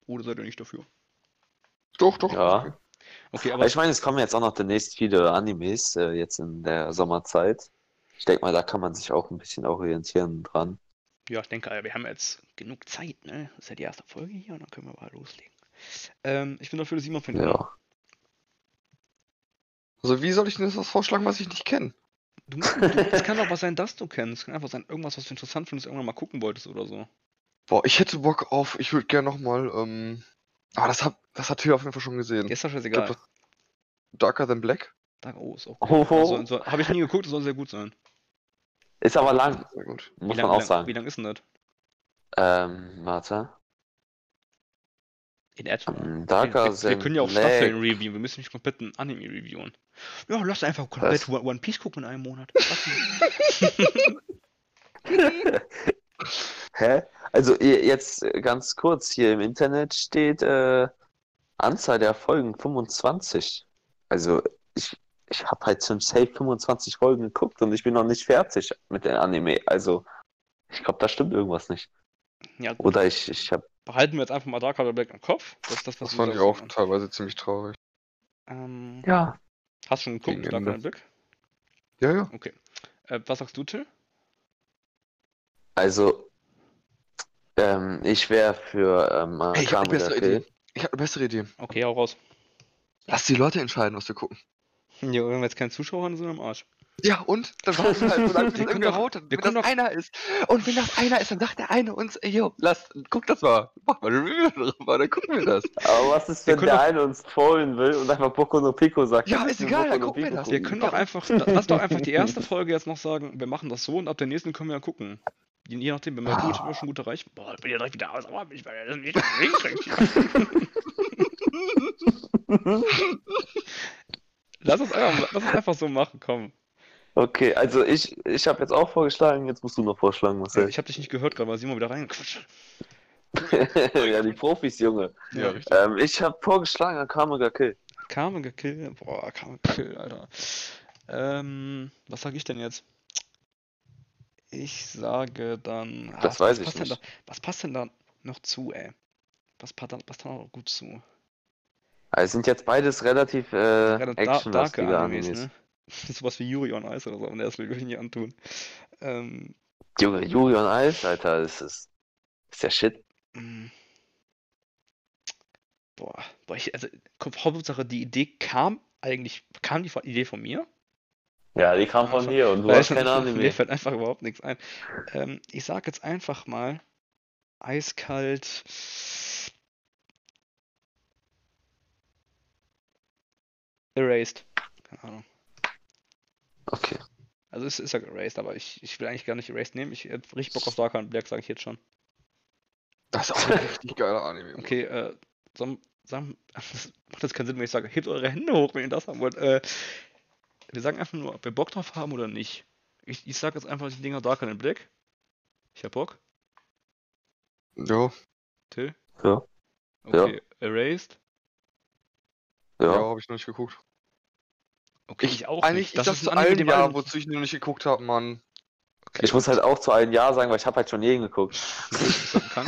Oder seid ihr nicht dafür? Doch, doch. Ja. Okay, Aber aber ich meine, es kommen jetzt auch noch demnächst viele Animes, äh, jetzt in der Sommerzeit. Ich denke mal, da kann man sich auch ein bisschen orientieren dran. ja, ich denke, wir haben jetzt genug Zeit, ne? Das ist ja die erste Folge hier und dann können wir mal loslegen. Ähm, ich bin dafür, dass Simon findet. Ja. Also wie soll ich denn das was vorschlagen, was ich nicht kenne? Du, du, es kann doch was sein, das du kennst. Es kann einfach sein, irgendwas, was du interessant findest, irgendwann mal gucken wolltest oder so. Boah, ich hätte Bock auf, ich würde gerne nochmal, ähm, ah, das hat, das hat Till auf jeden Fall schon gesehen. Ist doch glaub, scheißegal. das- Darker Than Black? Da, oh, ist auch Oh, gut. Also, so, Habe ich nie geguckt, soll sehr gut sein. Ist aber lang, Sehr gut. muss wie man lang, auch wie, lang, sagen. wie lang ist denn das? Ähm, warte. In etwa. Ähm, Wir, Darker wir, wir Than können ja auch Black. Staffeln reviewen, wir müssen nicht komplett ein Anime reviewen. Ja, lass einfach komplett One One Piece gucken in einem Monat. *laughs* *laughs* *laughs* Hä? Also jetzt äh, ganz kurz, hier im Internet steht äh, Anzahl der Folgen 25. Also ich, ich habe halt schon safe 25 Folgen geguckt und ich bin noch nicht fertig mit dem Anime. Also ich glaube, da stimmt irgendwas nicht. ja, gut. Oder ich, ich habe Behalten wir jetzt einfach mal Dark Order Black im Kopf. Das ist das, Das fand ich auch Simon. teilweise ziemlich traurig. Ähm, ja. Hast du schon geguckt, Gegen Dark. Order Black? Ja, ja. Okay. Äh, was sagst du, Till? Also ähm, ich wäre für ähm, Hey, ich hab eine bessere. Idee. Ich habe eine bessere Idee. Okay, hau raus. Lass die Leute entscheiden, was wir gucken. *laughs* Ja, wenn wir jetzt keinen Zuschauer haben, sind wir am Arsch. Ja, und? Dann warten wir halt so lange, bis Wir können irgendwer doch- haut. wir Wenn das doch- einer ist. Und wenn das einer ist, dann sagt der eine uns, ey, yo, lass, guck das mal. Mach mal eine Review darüber, dann gucken wir das. *laughs* Aber was ist, wenn der doch- eine uns trollen will und einfach Boku no Pico sagt? Ja, ist egal, dann gucken wir das. Wir können doch einfach, lass doch einfach die erste Folge jetzt noch sagen, wir machen das so und ab der nächsten können wir ja gucken. Je, nachdem, wenn wir Ah. gut, wenn schon gute Reichweite. Boah, ich bin ja direkt wieder aus, aber ich werde das nicht *laughs* Lass uns einfach, lass uns einfach so machen, komm. Okay, also ich, ich habe jetzt auch vorgeschlagen, jetzt musst du noch vorschlagen, Marcel. Ich habe dich nicht gehört gerade, weil Simon wieder reingequatscht. *laughs* ja, die Profis, Junge. Ja, richtig. Ähm, ich habe vorgeschlagen, Akame ga Kill. Carmen gekillt. Boah, Carmen gekillt, Alter. Ähm, was sage ich denn jetzt? Ich sage dann. Das was, weiß was ich passt denn nicht. Da, was passt denn da noch zu, ey? Was passt da, passt da noch gut zu? Also es sind jetzt beides relativ äh, Gerade da, actionlastige Animes, ne? *laughs* Sowas wie Yuri on Ice oder so, und das will ich nicht antun. Ähm, Junge, Yuri on Ice, Alter, das ist, ist der Shit. mh. boah, boah, ich, also, Hauptsache, die Idee kam eigentlich, kam die Idee von mir? Ja, die kam von dir und du hast keine *laughs* Ahnung Mir mehr. fällt einfach überhaupt nichts ein. Ähm, ich sag jetzt einfach mal eiskalt. Erased. Keine Ahnung. Okay. Also es ist ja erased, aber ich, ich will eigentlich gar nicht erased nehmen. Ich hätte richtig Bock auf Dark and Black, sage ich jetzt schon. Das ist auch ein richtig geiler Anime. Okay, äh, sam, sam, *laughs* das macht jetzt keinen Sinn, wenn ich sage, hebt eure Hände hoch, wenn ihr das haben wollt. Äh, wir sagen einfach nur, ob wir Bock drauf haben oder nicht. Ich, ich sag jetzt einfach die Dinger Dark and Black. Ich hab Bock. Ja, Till? Ja. Okay, Erased. ja, Ja. habe ich noch nicht geguckt. Okay, Ich, ich auch eigentlich, nicht. Das ich ist ein zu Anime, allem den ja, alle- wozu ich noch nicht geguckt habe, Mann. Okay. Ich muss halt auch zu allen Ja sagen, weil ich habe halt schon *laughs* jeden geguckt. Ist das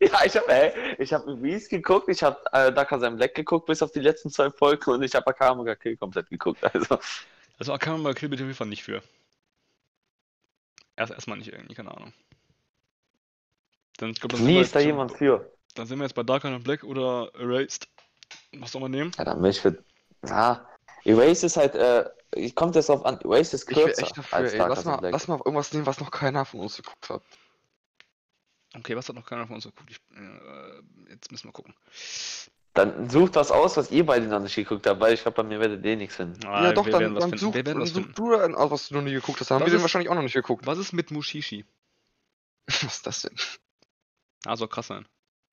*laughs* Ja, ich habe ey, ich habe Reese geguckt, ich habe äh, Daka sein Black geguckt bis auf die letzten zwei Folgen und ich habe Akamaga Kill komplett geguckt. Also Also Akama Kill bitte auf jeden Fall nicht für. Erst erstmal nicht irgendwie, keine Ahnung. Dann, ich glaub, dann nie ist da jemand für. Dann sind wir jetzt bei Dark and Black oder Erased. Was soll man nehmen? Ja, dann bin ich für. Ja, Erase ist halt, äh, kommt jetzt auf an, Erase ist Ich kürzer echt dafür, als ey. Lass as mal, Black. lass mal auf irgendwas nehmen, was noch keiner von uns geguckt hat. Okay, was hat noch keiner von uns geguckt? Ich, äh, jetzt müssen wir gucken. Dann sucht was aus, was ihr beide noch nicht geguckt habt, weil ich glaube, bei mir werdet ihr nichts finden. Ah, ja, doch, wir dann, werden was dann finden. such, wir werden dann was such finden. du dann aus, was du noch nie geguckt hast. Haben Was wir den wahrscheinlich auch noch nicht geguckt. Was ist mit Mushishi? *laughs* Was ist das denn? Ah, soll krass sein.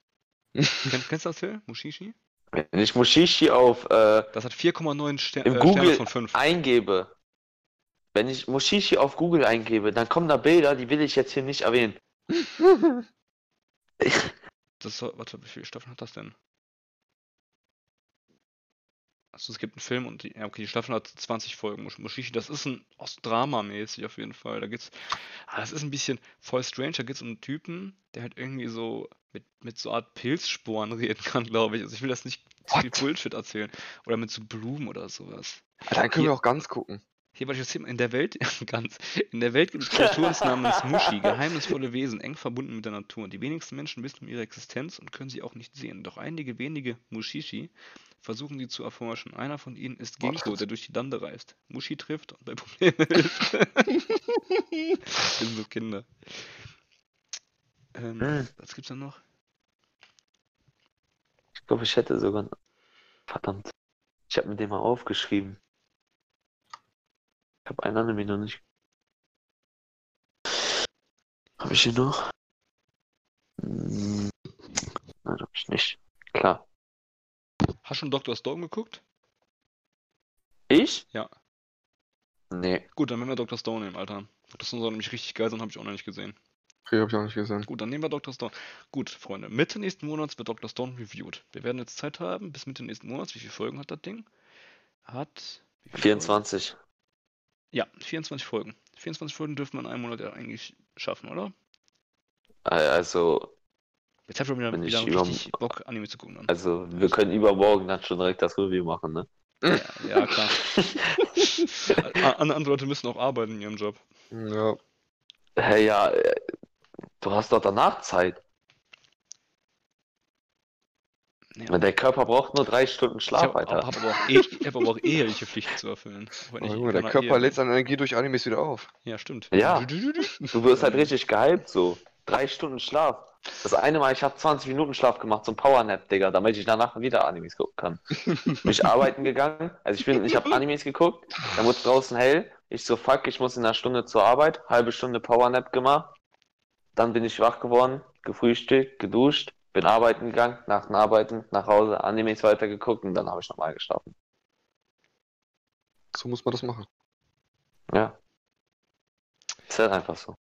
*laughs* Kennst, kennst du das, Phil? Mushishi? Wenn ich Mushishi auf äh, Das hat 4,9 Ster Im äh, Google Sterne von 5. eingebe, wenn ich Mushishi auf Google eingebe, dann kommen da Bilder, die will ich jetzt hier nicht erwähnen. *laughs* Das warte, wie viele Staffeln hat das denn? Also es gibt einen Film und die, ja, okay, die Staffel hat 20 Folgen. Mush- Mushishi, das ist ein aus Drama-mäßig auf jeden Fall. Da geht's, ah, das ist ein bisschen voll strange. Da geht's um einen Typen, der halt irgendwie so mit, mit so Art Pilzsporen *laughs* reden kann, glaube ich. Also ich will das nicht zu viel What? Bullshit erzählen. Oder mit so Blumen oder sowas. Dann können wir auch ganz gucken. Hier, was ich erzähle, in der Welt, *laughs* ganz, in der Welt gibt es Kreaturen namens Mushi, geheimnisvolle Wesen, eng verbunden mit der Natur. Die wenigsten Menschen wissen um ihre Existenz und können sie auch nicht sehen. Doch einige wenige Mushishi versuchen sie zu erforschen. Einer von ihnen ist das- der durch die Lande reist. Mushi trifft und bei Problemen hilft. *laughs* das sind so Kinder. Ähm, Hm. was gibt's da noch? Ich glaube, ich hätte sogar. Verdammt. Ich habe mir den mal aufgeschrieben. Ich habe einen Anime noch nicht. Habe ich ihn noch? Hm, Nein, habe ich nicht. Klar. Hast du schon Dr. Stone geguckt? Ich? Ja. Nee. Gut, dann werden wir Dr. Stone nehmen, Alter. Dr. Stone soll nämlich richtig geil sein, habe ich auch noch nicht gesehen. Okay, hab ich auch nicht gesehen. Gut, dann nehmen wir Dr. Stone. Gut, Freunde, Mitte nächsten Monats wird Dr. Stone reviewed. Wir werden jetzt Zeit haben, bis Mitte nächsten Monats. Wie viele Folgen hat das Ding? Hat. wie viele 24. Folgen? Ja, 24 Folgen. 24 Folgen dürfen wir in einem Monat ja eigentlich schaffen, oder? Also, Jetzt habe ich wieder, ich wieder über- richtig Bock, Anime zu gucken. Dann. also wir können übermorgen dann schon direkt das Review machen, ne? Ja, ja, klar. *laughs* Andere Leute müssen auch arbeiten in ihrem Job. Ja. Hey, ja, äh, du hast doch danach Zeit. Ja. Der Körper braucht nur drei Stunden Ich Schlaf, habe Alter. hab aber, auch eh, ich hab aber auch eheliche Pflichten zu erfüllen. *laughs* Ich in der Körper lädt seine Energie durch Animes wieder auf. Ja, stimmt. Ja. Du wirst halt richtig gehypt so. Drei Stunden Schlaf. Das eine Mal, ich habe 20 Minuten Schlaf gemacht, so ein Powernap, Digga, damit ich danach wieder Animes gucken kann. *laughs* Bin ich arbeiten gegangen, also ich bin, ich habe Animes geguckt, dann wurde draußen hell, ich so, fuck, ich muss in einer Stunde zur Arbeit, halbe Stunde Powernap gemacht, dann bin ich wach geworden, gefrühstückt, geduscht, bin arbeiten gegangen, nach dem Arbeiten, nach Hause, Animes weitergeguckt und dann habe ich nochmal geschlafen. So muss man das machen. Ja. Ist halt einfach so.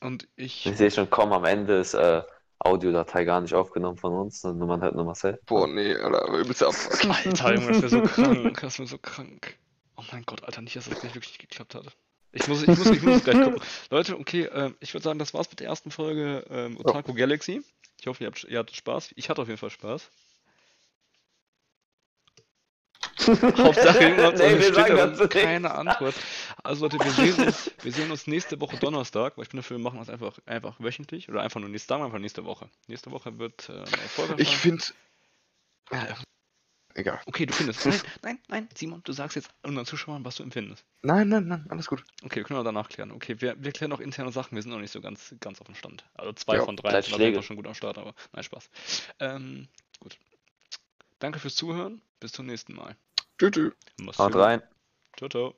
Und ich. Ich sehe schon, komm, am Ende ist äh, Audiodatei gar nicht aufgenommen von uns, sondern man hört nur Marcel. Boah, nee, Alter, aber übelst Abfuck. Alter, Junge, das wäre so *laughs* krank. Das wäre so krank. Oh mein Gott, Alter, nicht, dass das gleich wirklich geklappt hat. Ich muss, ich muss, ich muss gleich gucken. *laughs* Leute, okay, ähm, ich würde sagen, das war's mit der ersten Folge ähm, Otaku Galaxy. Ich hoffe, ihr, habt, ihr hattet Spaß. Ich hatte auf jeden Fall Spaß. *laughs* Hauptsache, irgendwas nee, steht da keine. Antwort. Also Leute, wir sehen uns, wir sehen uns nächste Woche Donnerstag, weil ich bin dafür, wir machen das einfach, einfach wöchentlich oder einfach nur nächste, sagen wir einfach nächste Woche. Nächste Woche wird äh, eine Folge Ich finde. Egal. Okay, du findest. Nein, *laughs* nein, nein, Simon, du sagst jetzt unseren Zuschauern, was du empfindest. Nein, nein, nein, alles gut. Okay, wir können auch danach klären. Okay, wir, wir klären auch interne Sachen, wir sind noch nicht so ganz, ganz auf dem Stand. Also zwei Ja, von drei sind Fall schon gut am Start, aber nein, Spaß. Ähm, gut. Danke fürs Zuhören, bis zum nächsten Mal. Tschüss. Haut rein. Ciao, ciao.